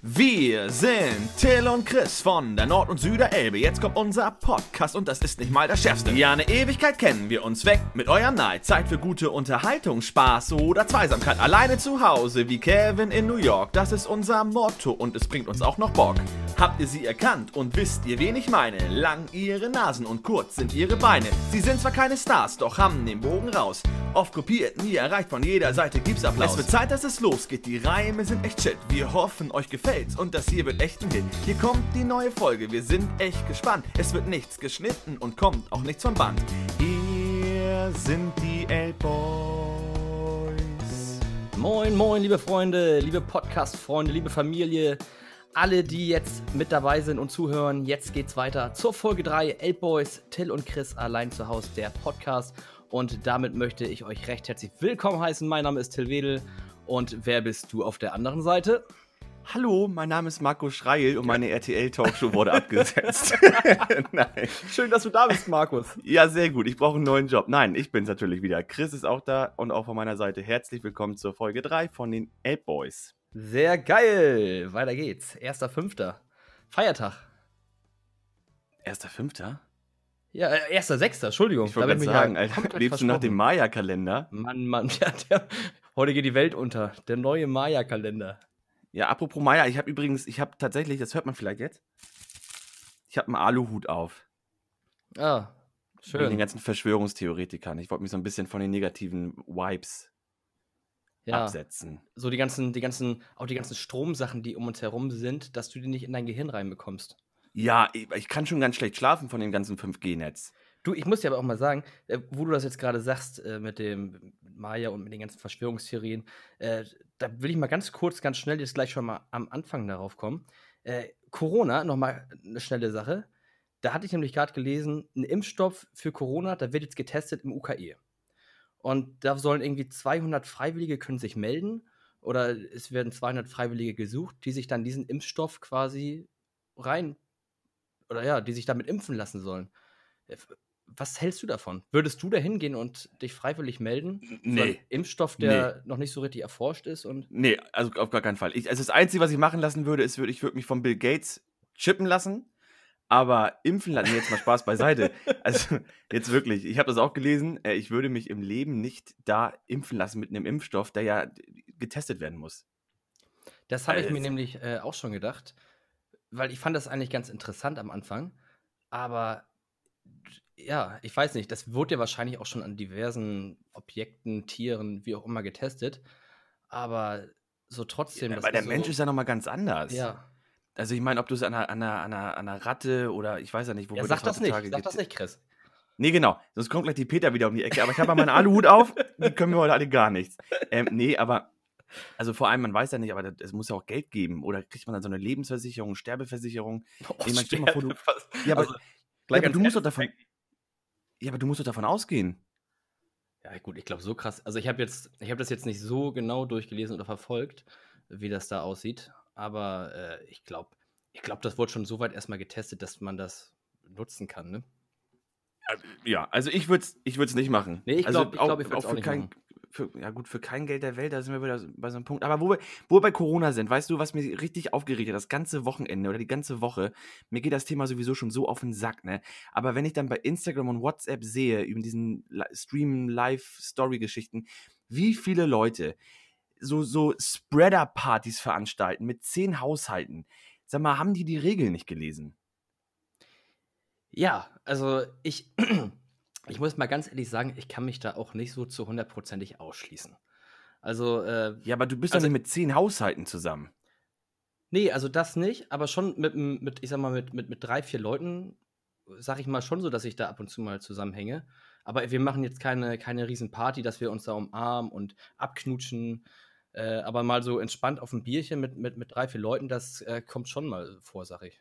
Wir sind Till und Chris von der Nord- und Süderelbe. Jetzt kommt unser Podcast und das ist nicht mal das Schärfste. Ja, eine Ewigkeit kennen wir uns weg mit eurem Neid. Zeit für gute Unterhaltung, Spaß oder Zweisamkeit. Alleine zu Hause wie Kevin in New York. Das ist unser Motto und es bringt uns auch noch Bock. Habt ihr sie erkannt und wisst ihr, wen ich meine? Lang ihre Nasen und kurz sind ihre Beine. Sie sind zwar keine Stars, doch haben den Bogen raus. Oft kopiert, nie erreicht, von jeder Seite gibt's Applaus. Es wird Zeit, dass es losgeht, die Reime sind echt shit. Wir hoffen, euch gefällt's und das hier wird echt ein Hit. Hier kommt die neue Folge, wir sind echt gespannt. Es wird nichts geschnitten und kommt auch nichts vom Band. Hier sind die L-Boys. Moin, moin, liebe Freunde, liebe Podcast-Freunde, liebe Familie, alle, die jetzt mit dabei sind und zuhören. Jetzt geht's weiter zur Folge 3. Elbboys, Till und Chris allein zu Hause, der Podcast. Und damit möchte ich euch recht herzlich willkommen heißen. Mein Name ist Till Wedel. Und wer bist du auf der anderen Seite? Hallo, mein Name ist Marco Schreil und meine RTL-Talkshow wurde abgesetzt. Nein. Schön, dass du da bist, Markus. Ja, sehr gut. Ich brauche einen neuen Job. Nein, ich bin's natürlich wieder. Chris ist auch da und auch von meiner Seite herzlich willkommen zur Folge 3 von den Elbboys. Sehr geil. Weiter geht's. Erster Fünfter. Feiertag. Erster Fünfter? Ja, äh, erster Sechster, Entschuldigung. Ich wollte gerade sagen, ja Alter, lebst du nach dem Maya-Kalender? Mann, Mann, ja, der, heute geht die Welt unter. Der neue Maya-Kalender. Ja, apropos Maya, ich habe übrigens, ich habe tatsächlich, das hört man vielleicht jetzt, ich habe einen Aluhut auf. Ah, schön. Mit den ganzen Verschwörungstheoretikern. Ich wollte mich so ein bisschen von den negativen Vibes ja, absetzen. So die ganzen, die ganzen, auch die ganzen Stromsachen, die um uns herum sind, dass du die nicht in dein Gehirn reinbekommst. Ja, ich, kann schon ganz schlecht schlafen von dem ganzen 5G-Netz. Du, ich muss dir aber auch mal sagen, äh, wo du das jetzt gerade sagst, äh, mit dem Maya und mit den ganzen Verschwörungstheorien, äh, da will ich mal ganz kurz, ganz schnell jetzt gleich schon mal am Anfang darauf kommen. Äh, Corona, nochmal eine schnelle Sache. Da hatte ich nämlich gerade gelesen, ein Impfstoff für Corona, da wird jetzt getestet im UKE. Und da sollen irgendwie 200 Freiwillige können sich melden oder es werden 200 Freiwillige gesucht, die sich dann diesen Impfstoff quasi rein oder ja, die sich damit impfen lassen sollen. Äh, was hältst du davon? Würdest du da hingehen und dich freiwillig melden? Nee. So Impfstoff, der nee. noch nicht so richtig erforscht ist? Und nee, also auf gar keinen Fall. Ich, also das Einzige, was ich machen lassen würde, ist, ich würde mich von Bill Gates chippen lassen aber impfen lassen, jetzt mal Spaß beiseite. Also jetzt wirklich, ich habe das auch gelesen, äh, ich würde mich im Leben nicht da impfen lassen mit einem Impfstoff, der ja getestet werden muss. Das habe ich mir nämlich äh, auch schon gedacht, weil ich fand das eigentlich ganz interessant am Anfang. Aber ja, ich weiß nicht, das wurde ja wahrscheinlich auch schon an diversen Objekten, Tieren, wie auch immer getestet. Aber so trotzdem. Ja, weil der so, Mensch ist ja nochmal ganz anders. Ja. Also ich meine, ob du es an einer, an, einer, an, einer, an einer Ratte oder ich weiß ja nicht, wo ja, sag das, das nicht, sag das nicht, Chris. Nee, genau. Sonst kommt gleich die Peter wieder um die Ecke. Aber ich habe meinen Aluhut auf. Die können wir heute alle gar nichts. Ähm, nee, aber also vor allem, man weiß ja nicht, aber es muss ja auch Geld geben. Oder kriegt man dann so eine Lebensversicherung, Sterbeversicherung? Oh, nee, man, Sterbe, vor, du, ja, aber, also, ja, aber du musst doch davon. Ja, aber du musst doch davon ausgehen. Ja, gut, ich glaube, so krass. Also ich habe jetzt, ich habe das jetzt nicht so genau durchgelesen oder verfolgt, wie das da aussieht. Aber äh, ich glaube, ich glaube, das wurde schon so weit erstmal getestet, dass man das nutzen kann, ne? Ja, also ich würde es ich nicht machen. Nee, ich glaube, also ich, glaub, ich würde es auch, auch nicht kein, machen. Für, ja gut, für kein Geld der Welt, da sind wir wieder bei so einem Punkt. Aber wo wir, wo wir bei Corona sind, weißt du, was mir richtig aufgeregt hat, das ganze Wochenende oder die ganze Woche, mir geht das Thema sowieso schon so auf den Sack, ne? Aber wenn ich dann bei Instagram und WhatsApp sehe, über diesen Stream, Live-Story-Geschichten, wie viele Leute so, so Spreader-Partys veranstalten mit zehn Haushalten. Sag mal, haben die die Regeln nicht gelesen? Ja, also ich, ich muss mal ganz ehrlich sagen, ich kann mich da auch nicht so zu hundertprozentig ausschließen. Also, äh, Ja, aber du bist also, doch nicht mit zehn Haushalten zusammen. Nee, also das nicht, aber schon mit, mit ich sag mal, mit, mit, mit drei, vier Leuten, sag ich mal schon so, dass ich da ab und zu mal zusammenhänge. Aber wir machen jetzt keine, keine Riesenparty, dass wir uns da umarmen und abknutschen. Äh, aber mal so entspannt auf ein Bierchen mit, mit, mit drei, vier Leuten, das äh, kommt schon mal vor, sag ich.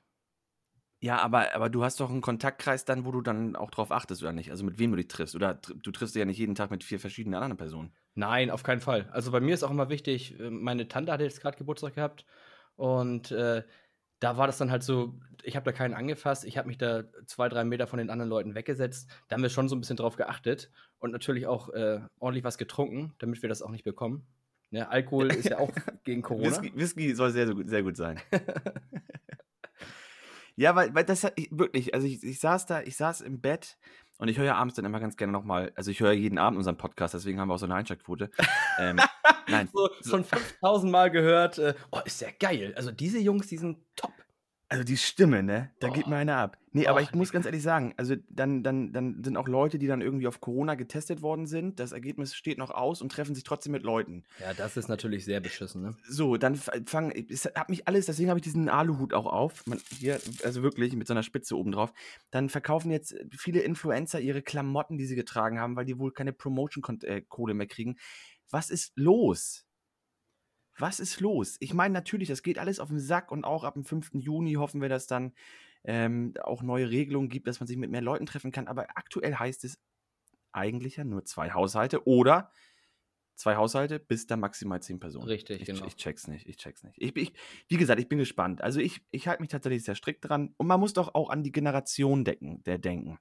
Ja, aber, aber du hast doch einen Kontaktkreis dann, wo du dann auch drauf achtest, oder nicht? Also mit wem du dich triffst. Oder du triffst dich ja nicht jeden Tag mit vier verschiedenen anderen Personen. Nein, auf keinen Fall. Also bei mir ist auch immer wichtig, äh, meine Tante hatte jetzt gerade Geburtstag gehabt und äh, da war das dann halt so, ich habe da keinen angefasst, ich habe mich da zwei, drei Meter von den anderen Leuten weggesetzt. Da haben wir schon so ein bisschen drauf geachtet und natürlich auch äh, ordentlich was getrunken, damit wir das auch nicht bekommen. Ja, Alkohol ist ja auch gegen Corona. Whisky, Whisky soll sehr, sehr gut, sein. ja, weil, weil das wirklich, also ich, ich saß da, ich saß im Bett und ich höre ja abends dann immer ganz gerne nochmal, also ich höre jeden Abend unseren Podcast, deswegen haben wir auch so eine Einschaltquote. ähm, nein. So, schon 5000 Mal gehört. Äh, oh, ist ja geil. Also diese Jungs, die sind top. Also die Stimme, ne? Da geht mir einer ab. Nee, aber ich muss ganz ehrlich sagen, also dann, dann, dann sind auch Leute, die dann irgendwie auf Corona getestet worden sind. Das Ergebnis steht noch aus und treffen sich trotzdem mit Leuten. Ja, das ist natürlich sehr beschissen, ne? So, dann fangen, es hat mich alles, deswegen habe ich diesen Aluhut auch auf. Man, hier, also wirklich mit so einer Spitze oben drauf. Dann verkaufen jetzt viele Influencer ihre Klamotten, die sie getragen haben, weil die wohl keine Promotion-Kohle mehr kriegen. Was ist los? Was ist los? Ich meine, natürlich, das geht alles auf den Sack und auch ab dem 5. Juni hoffen wir, dass dann ähm, auch neue Regelungen gibt, dass man sich mit mehr Leuten treffen kann. Aber aktuell heißt es eigentlich ja nur zwei Haushalte oder zwei Haushalte bis dann maximal zehn Personen. Richtig, ich, genau. Ich check's nicht, ich check's nicht. Ich, ich, wie gesagt, ich bin gespannt. Also ich, ich halte mich tatsächlich sehr strikt dran und man muss doch auch an die Generation decken, der denken.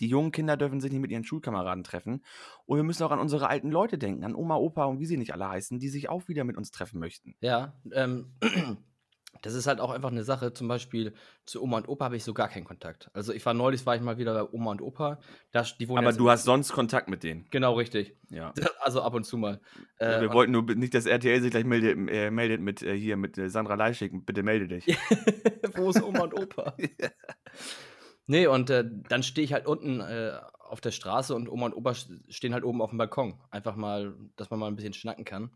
Die jungen Kinder dürfen sich nicht mit ihren Schulkameraden treffen. Und wir müssen auch an unsere alten Leute denken, an Oma, Opa und wie sie nicht alle heißen, die sich auch wieder mit uns treffen möchten. Ja, ähm, das ist halt auch einfach eine Sache. Zum Beispiel zu Oma und Opa habe ich so gar keinen Kontakt. Also ich war neulich, war ich mal wieder bei Oma und Opa. Da, Aber du hast sonst Kontakt mit denen. Genau, richtig. Ja. Also ab und zu mal. Ja, äh, wir wollten nur nicht, dass RTL sich gleich meldet, äh, meldet mit äh, hier mit äh, Sandra Leischig. Bitte melde dich. Wo ist Oma und Opa? Nee, und äh, dann stehe ich halt unten äh, auf der Straße und Oma und Opa stehen halt oben auf dem Balkon. Einfach mal, dass man mal ein bisschen schnacken kann.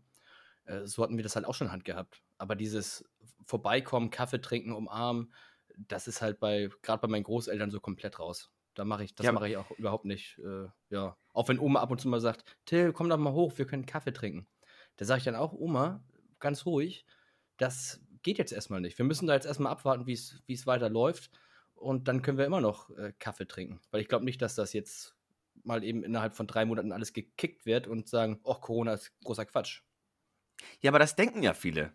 Äh, so hatten wir das halt auch schon in Hand gehabt. Aber dieses Vorbeikommen, Kaffee trinken, umarmen, das ist halt bei, gerade bei meinen Großeltern so komplett raus. Da mache ich, das ja, mache ich auch überhaupt nicht. Äh, ja. Auch wenn Oma ab und zu mal sagt, Till, komm doch mal hoch, wir können Kaffee trinken. Da sage ich dann auch, Oma, ganz ruhig, das geht jetzt erstmal nicht. Wir müssen da jetzt erstmal abwarten, wie es weiter läuft und dann können wir immer noch äh, Kaffee trinken. Weil ich glaube nicht, dass das jetzt mal eben innerhalb von drei Monaten alles gekickt wird und sagen, oh, Corona ist großer Quatsch. Ja, aber das denken ja viele.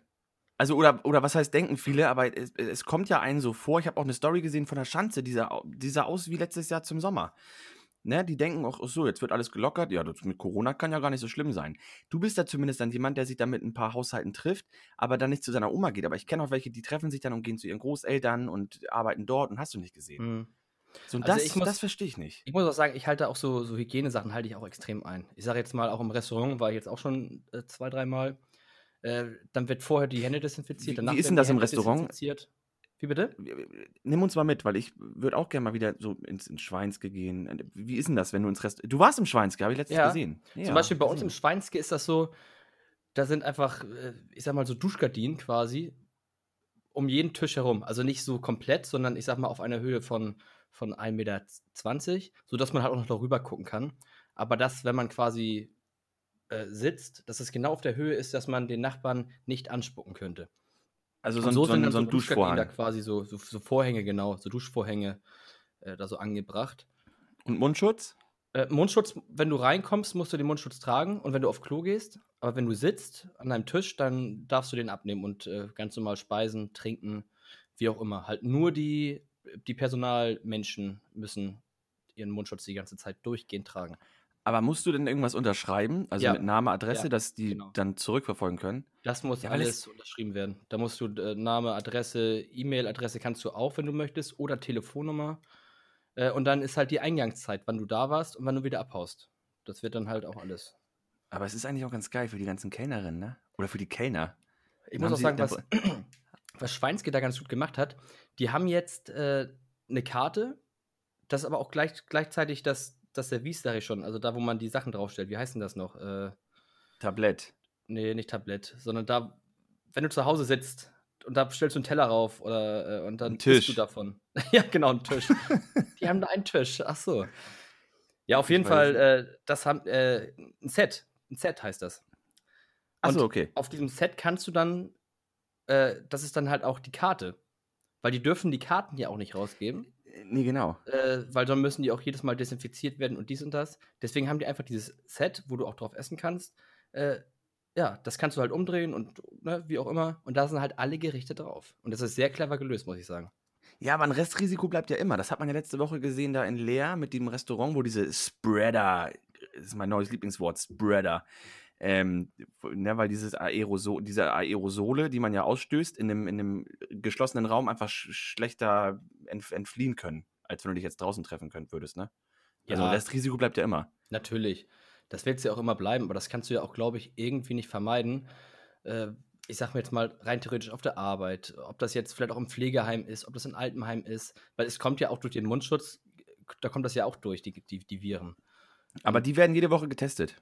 Also, oder, oder was heißt denken viele, aber es, es kommt ja einen so vor. Ich habe auch eine Story gesehen von der Schanze, die sah, die sah aus wie letztes Jahr zum Sommer. Ne, die denken auch, so, jetzt wird alles gelockert. Ja, das mit Corona kann ja gar nicht so schlimm sein. Du bist da zumindest dann jemand, der sich da mit ein paar Haushalten trifft, aber dann nicht zu seiner Oma geht. Aber ich kenne auch welche, die treffen sich dann und gehen zu ihren Großeltern und arbeiten dort und hast du nicht gesehen. Mhm. So, also das, das verstehe ich nicht. Ich muss auch sagen, ich halte auch so, so Hygienesachen halte ich auch extrem ein. Ich sage jetzt mal, auch im Restaurant war ich jetzt auch schon äh, zwei, dreimal. Äh, dann wird vorher die Hände desinfiziert. Wie, wie ist denn das im Restaurant? Wie bitte? Nimm uns mal mit, weil ich würde auch gerne mal wieder so ins, ins Schweinske gehen. Wie ist denn das, wenn du ins Rest. Du warst im Schweinske, habe ich letztens ja. gesehen. Ja, Zum Beispiel bei uns im Schweinske ist das so, da sind einfach, äh, ich sag mal, so Duschgardinen quasi um jeden Tisch herum. Also nicht so komplett, sondern ich sag mal auf einer Höhe von, von 1,20 Meter, sodass man halt auch noch darüber gucken kann. Aber das, wenn man quasi äh, sitzt, dass es genau auf der Höhe ist, dass man den Nachbarn nicht anspucken könnte. Also so, ein, so, so, ein, so ein Duschvorhang. Da quasi so, so, so, Vorhänge, genau, so Duschvorhänge äh, da so angebracht. Und Mundschutz? Äh, Mundschutz, wenn du reinkommst, musst du den Mundschutz tragen und wenn du auf Klo gehst, aber wenn du sitzt an deinem Tisch, dann darfst du den abnehmen und äh, ganz normal speisen, trinken, wie auch immer. Halt nur die, die Personalmenschen müssen ihren Mundschutz die ganze Zeit durchgehend tragen. Aber musst du denn irgendwas unterschreiben? Also ja. mit Name, Adresse, ja, dass die genau. dann zurückverfolgen können? Das muss ja, alles unterschrieben werden. Da musst du äh, Name, Adresse, E-Mail-Adresse kannst du auch, wenn du möchtest, oder Telefonnummer. Äh, und dann ist halt die Eingangszeit, wann du da warst und wann du wieder abhaust. Das wird dann halt auch alles. Aber es ist eigentlich auch ganz geil für die ganzen Kellnerinnen, ne? Oder für die Kellner. Ich dann muss auch sagen, was, was Schweinske da ganz gut gemacht hat, die haben jetzt äh, eine Karte, das ist aber auch gleich, gleichzeitig das das Service, sage ich schon. Also da, wo man die Sachen draufstellt. Wie heißt denn das noch? Äh, Tablett. Nee, nicht Tablett, sondern da, wenn du zu Hause sitzt und da stellst du einen Teller rauf oder äh, und dann Tisch. du davon. ja, genau, einen Tisch. die haben da einen Tisch. Ach so. Ja, auf jeden Fall, äh, das haben äh, ein Set. Ein Set heißt das. Ach so, okay. Auf diesem Set kannst du dann, äh, das ist dann halt auch die Karte. Weil die dürfen die Karten ja auch nicht rausgeben. Nee, genau. Äh, weil dann müssen die auch jedes Mal desinfiziert werden und dies und das. Deswegen haben die einfach dieses Set, wo du auch drauf essen kannst. Äh, ja, das kannst du halt umdrehen und ne, wie auch immer. Und da sind halt alle Gerichte drauf. Und das ist sehr clever gelöst, muss ich sagen. Ja, aber ein Restrisiko bleibt ja immer. Das hat man ja letzte Woche gesehen da in Leer mit dem Restaurant, wo diese Spreader, das ist mein neues Lieblingswort, Spreader, Ähm, ne, weil dieses Aerosol, diese Aerosole, die man ja ausstößt, in einem, in einem geschlossenen Raum einfach sch schlechter entf entfliehen können, als wenn du dich jetzt draußen treffen könnt würdest, ne? Also Ja. das Risiko bleibt ja immer. Natürlich. Das wird es ja auch immer bleiben, aber das kannst du ja auch, glaube ich, irgendwie nicht vermeiden. Äh, ich sag mir jetzt mal rein theoretisch auf der Arbeit, ob das jetzt vielleicht auch im Pflegeheim ist, ob das in Altenheim ist, weil es kommt ja auch durch den Mundschutz, da kommt das ja auch durch, die, die, die Viren. Aber die werden jede Woche getestet.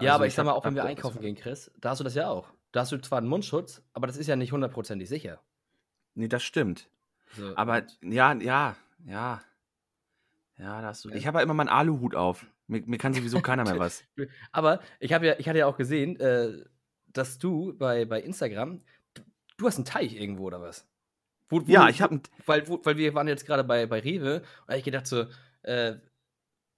Ja, Also aber ich, sag mal, auch wenn wir einkaufen gehen, Chris, da hast du das ja auch. Da hast du zwar einen Mundschutz, aber das ist ja nicht hundertprozentig sicher. Nee, das stimmt. So, Aber ja, ja, ja. Ja, da hast du. Ja. Ich habe ja immer meinen Aluhut auf. Mir, mir kann sowieso keiner mehr was. Aber ich habe ja, ich hatte ja auch gesehen, äh, dass du bei, bei Instagram, du, du hast einen Teich irgendwo oder was? Wo, wo Ja, ich habe weil, wo, weil wir waren jetzt gerade bei, bei Rewe und da hab ich gedacht so, äh,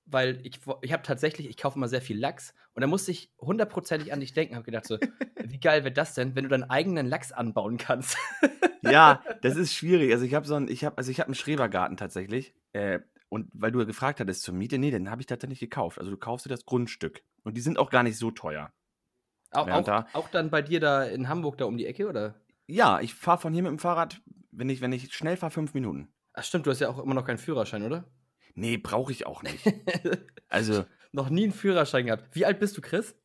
weil ich, ich habe tatsächlich, ich kaufe immer sehr viel Lachs und da musste ich hundertprozentig an dich denken, habe gedacht so, wie geil wäre das denn, wenn du deinen eigenen Lachs anbauen kannst? Ja, das ist schwierig. Also ich habe so einen, ich habe, also ich habe einen Schrebergarten tatsächlich. Äh, und weil du ja gefragt hattest zur Miete, nee, den habe ich tatsächlich gekauft. Also du kaufst dir das Grundstück. Und die sind auch gar nicht so teuer. auch, Ja, auch, da- auch dann bei dir da in Hamburg da um die Ecke, oder? Ja, ich fahre von hier mit dem Fahrrad, wenn ich, wenn ich schnell fahre, fünf Minuten. Ach stimmt, du hast ja auch immer noch keinen Führerschein, oder? Nee, brauche ich auch nicht. Also, noch nie einen Führerschein gehabt. Wie alt bist du, Chris?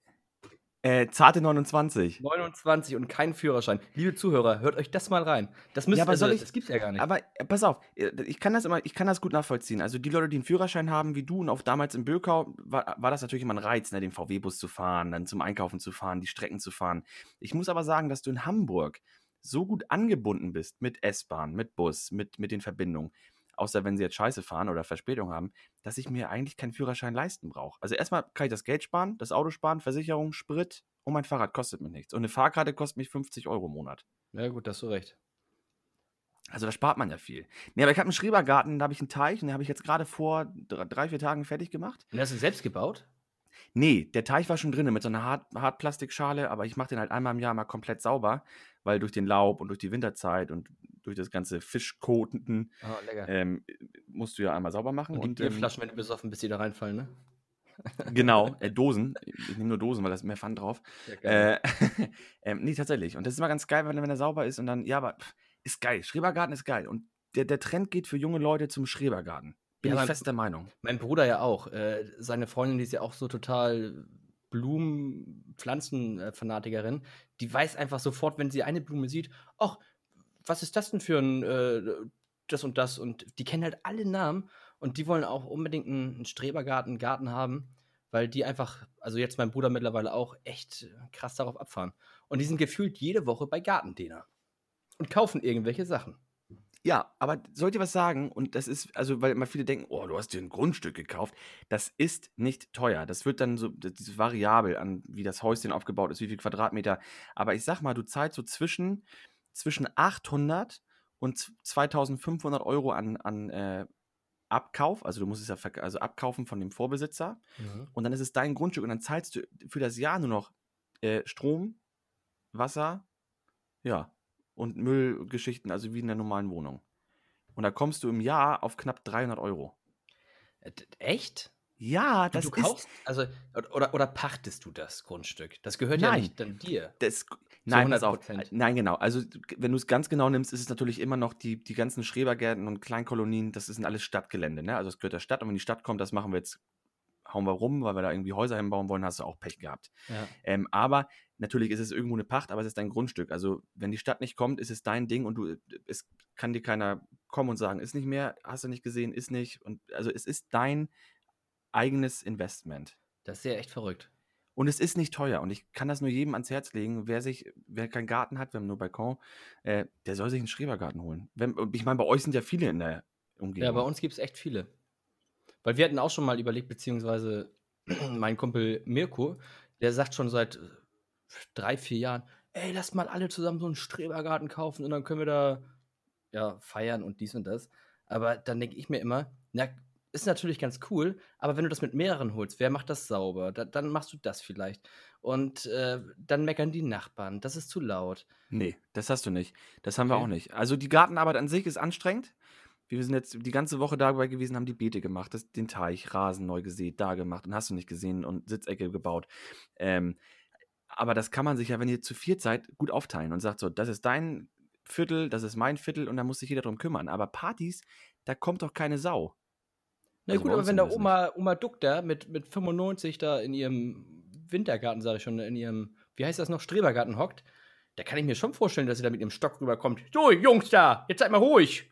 äh, zarte 29. 29 und keinen Führerschein. Liebe Zuhörer, hört euch das mal rein. Das müsst Ja, aber also, soll ich- das gibt's ja gar nicht. Aber äh, pass auf, äh, ich kann das immer, ich kann das gut nachvollziehen. Also die Leute, die einen Führerschein haben, wie du und auch damals in Bökau, war, war das natürlich immer ein Reiz, ne, den VW-Bus zu fahren, dann zum Einkaufen zu fahren, die Strecken zu fahren. Ich muss aber sagen, dass du in Hamburg so gut angebunden bist mit S-Bahn, mit Bus, mit, mit den Verbindungen, außer wenn sie jetzt Scheiße fahren oder Verspätung haben, dass ich mir eigentlich keinen Führerschein leisten brauche. Also erstmal kann ich das Geld sparen, das Auto sparen, Versicherung, Sprit und mein Fahrrad kostet mich nichts. Und eine Fahrkarte kostet mich 50 Euro im Monat. ja, gut, da hast du recht. Also da spart man ja viel. Nee, aber ich habe einen Schrebergarten, da habe ich einen Teich und den habe ich jetzt gerade vor drei, drei, vier Tagen fertig gemacht. Und hast du selbst gebaut? Nee, der Teich war schon drin mit so einer Hart Hartplastikschale, aber ich mache den halt einmal im Jahr mal komplett sauber, weil durch den Laub und durch die Winterzeit und durch das ganze Fischkoten Oh, lecker. ähm, musst du ja einmal sauber machen. und die Und, ähm, Bierflaschen, wenn du besoffen bist, die da reinfallen, ne? genau, äh, Dosen. Ich nehme nur Dosen, weil da ist mehr Pfand drauf. Ja, Äh, ähm, nee, tatsächlich. Und das ist immer ganz geil, wenn, wenn er sauber ist und dann, ja, aber ist geil. Schrebergarten ist geil. Und der, der Trend geht für junge Leute zum Schrebergarten. Bin Ja, ich aber- fest der Meinung. Mein Bruder ja auch. Äh, seine Freundin, die ist ja auch so total Blumen-, Pflanzenfanatikerin. Die weiß einfach sofort, wenn sie eine Blume sieht, ach, was ist das denn für ein äh, das und das? Und die kennen halt alle Namen und die wollen auch unbedingt einen, einen Strebergarten, einen Garten haben, weil die einfach, also jetzt mein Bruder mittlerweile auch, echt krass darauf abfahren. Und die sind gefühlt jede Woche bei Gartendiener und kaufen irgendwelche Sachen. Ja, aber sollt ihr was sagen? Und das ist, also, weil immer viele denken, oh, du hast dir ein Grundstück gekauft. Das ist nicht teuer. Das wird dann so, das ist variabel an, wie das Häuschen aufgebaut ist, wie viel Quadratmeter. Aber ich sag mal, du zahlst so zwischen, zwischen 800 und z- 2500 Euro an, an äh, Abkauf. Also, du musst es ja also abkaufen von dem Vorbesitzer. Und dann ist es dein Grundstück und dann zahlst du für das Jahr nur noch äh, Strom, Wasser, ja, und Müllgeschichten, also wie in der normalen Wohnung. Und da kommst du im Jahr auf knapp 300 Euro. Äh, Echt? Ja, das du ist. kaufst, also, oder, oder pachtest du das Grundstück? Das gehört ja Nein. nicht dann dir. Das, nein, pass auf. 100%. Nein, genau. Also, wenn du es ganz genau nimmst, ist es natürlich immer noch die, die ganzen Schrebergärten und Kleinkolonien, das ist alles Stadtgelände. Ne? Also, es gehört der Stadt und wenn die Stadt kommt, das machen wir jetzt, hauen wir rum, weil wir da irgendwie Häuser hinbauen wollen, hast du auch Pech gehabt. Ja. Ähm, aber natürlich ist es irgendwo eine Pacht, aber es ist dein Grundstück. Also, wenn die Stadt nicht kommt, ist es dein Ding und du, es kann dir keiner kommen und sagen, ist nicht mehr, hast du nicht gesehen, ist nicht. Und also es ist dein eigenes Investment. Das ist ja echt verrückt. Und es ist nicht teuer. Und ich kann das nur jedem ans Herz legen. Wer sich, wer keinen Garten hat, wir haben nur Balkon, äh, der soll sich einen Schrebergarten holen. Wenn, ich meine, bei euch sind ja viele in der Umgebung. Ja, bei uns gibt es echt viele. Weil wir hatten auch schon mal überlegt, beziehungsweise mein Kumpel Mirko, der sagt schon seit äh, drei, vier Jahren, ey, lasst mal alle zusammen so einen Strebergarten kaufen und dann können wir da ja feiern und dies und das. Aber dann denke ich mir immer, na, ist natürlich ganz cool, aber wenn du das mit mehreren holst, wer macht das sauber? Da, dann machst du das vielleicht. Und äh, dann meckern die Nachbarn, das ist zu laut. Nee, das hast du nicht. Das haben wir Okay. auch nicht. Also die Gartenarbeit an sich ist anstrengend. Wir sind jetzt die ganze Woche dabei gewesen, haben die Beete gemacht, das, den Teich, Rasen neu gesät, da gemacht und hast du nicht gesehen und Sitzecke gebaut. Ähm, aber das kann man sich ja, wenn ihr zu viert seid, gut aufteilen und sagt so, das ist dein Viertel, das ist mein Viertel und da muss sich jeder drum kümmern. Aber Partys, da kommt doch keine Sau. Na also gut, aber wenn da Oma, Oma Duck da mit, mit 95 da in ihrem Wintergarten, sage ich schon, in ihrem, wie heißt das noch, Strebergarten hockt, da kann ich mir schon vorstellen, dass sie da mit ihrem Stock rüberkommt. So, Jungs da, jetzt seid mal ruhig.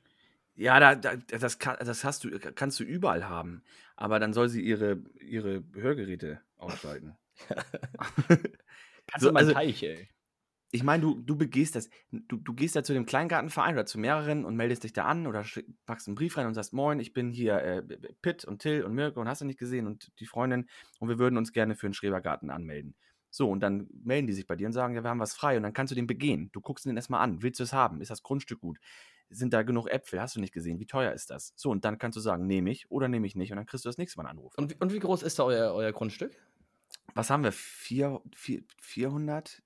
Ja, da, da, das, kann, das hast du, kannst du überall haben. Aber dann soll sie ihre, ihre Hörgeräte ausschalten. kannst so, du mal also, Teich, ey ich meine, du, du begehst das, du, du gehst da zu dem Kleingartenverein oder zu mehreren und meldest dich da an oder packst einen Brief rein und sagst, moin, ich bin hier äh, Pitt und Till und Mirko und hast du nicht gesehen und die Freundin und wir würden uns gerne für einen Schrebergarten anmelden. So, und dann melden die sich bei dir und sagen, ja, wir haben was frei und dann kannst du den begehen. Du guckst ihn erstmal an. Willst du es haben? Ist das Grundstück gut? Sind da genug Äpfel? Hast du nicht gesehen? Wie teuer ist das? So, und dann kannst du sagen, nehme ich oder nehme ich nicht und dann kriegst du das nächste Mal einen Anruf. Und wie, und wie groß ist da euer, euer Grundstück? Was haben wir? Vier, vier, 400?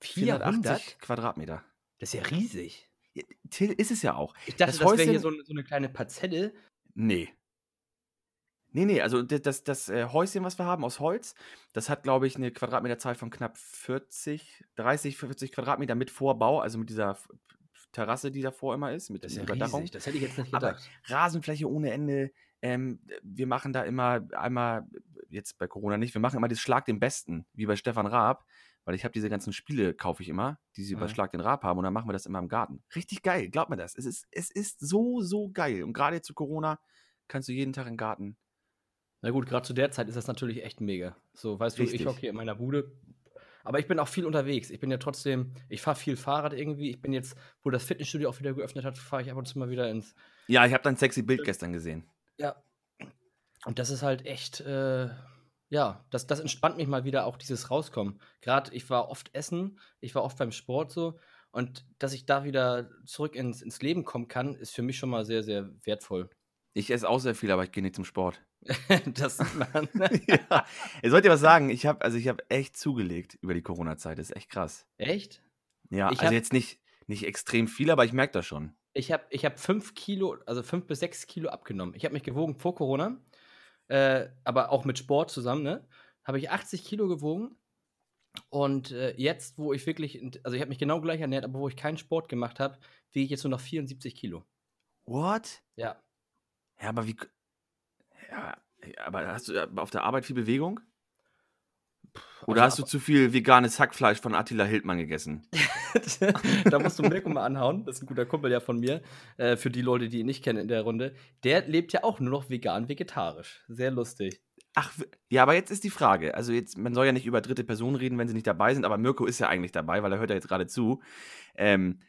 480 Quadratmeter. Das ist ja riesig. Ja, Till ist es ja auch. Ich dachte, das, das wäre hier so, so, eine kleine Parzelle. Nee. Nee, nee, also das, das, das äh, Häuschen, was wir haben aus Holz, das hat, glaube ich, eine Quadratmeterzahl von knapp 40, 30, 40 Quadratmeter mit Vorbau, also mit dieser Terrasse, die davor immer ist, mit das ist ja Überdachung. Riesig. Das hätte ich jetzt nicht gedacht. Aber Rasenfläche ohne Ende. Ähm, wir machen da immer einmal, jetzt bei Corona nicht, wir machen immer das Schlag den Besten, wie bei Stefan Raab weil ich habe diese ganzen Spiele, kaufe ich immer, die sie mhm. über Schlag den Rab haben und dann machen wir das immer im Garten. Richtig geil, glaub mir das. Es ist, es ist so, so geil. Und gerade zu Corona kannst du jeden Tag im Garten. Na gut, gerade zu der Zeit ist das natürlich echt mega. So, weißt Richtig. du, ich hocke hier in meiner Bude. Aber ich bin auch viel unterwegs. Ich bin ja trotzdem, ich fahre viel Fahrrad irgendwie. Ich bin jetzt, wo das Fitnessstudio auch wieder geöffnet hat, fahre ich ab und zu mal wieder ins. Ja, ich habe dein sexy Bild gestern gesehen. Ja. Und das ist halt echt, äh, ja, das, das entspannt mich mal wieder auch dieses Rauskommen. Gerade ich war oft essen, ich war oft beim Sport so. Und dass ich da wieder zurück ins, ins Leben kommen kann, ist für mich schon mal sehr, sehr wertvoll. Ich esse auch sehr viel, aber ich gehe nicht zum Sport. das sieht man. ja. Ich sollte dir was sagen, ich habe also ich echt zugelegt über die Corona-Zeit. Das ist echt krass. Echt? Ja, ich also hab, jetzt nicht, nicht extrem viel, aber ich merke das schon. Ich habe ich hab fünf Kilo, also fünf bis sechs Kilo abgenommen. Ich habe mich gewogen vor Corona äh, aber auch mit Sport zusammen, ne? Habe ich 80 Kilo gewogen. Und äh, jetzt, wo ich wirklich, also ich habe mich genau gleich ernährt, aber wo ich keinen Sport gemacht habe, wiege ich jetzt nur noch 74 Kilo. What? Ja. Ja, aber wie. Ja, aber hast du auf der Arbeit viel Bewegung? Oder also hast du zu viel veganes Hackfleisch von Attila Hildmann gegessen? da musst du Mirko mal anhauen. Das ist ein guter Kumpel ja von mir. Äh, für die Leute, die ihn nicht kennen in der Runde. Der lebt ja auch nur noch vegan-vegetarisch. Sehr lustig. Ach, ja, aber jetzt ist die Frage. Also jetzt, man soll ja nicht über dritte Personen reden, wenn sie nicht dabei sind, aber Mirko ist ja eigentlich dabei, weil er hört ja jetzt gerade zu. Ähm,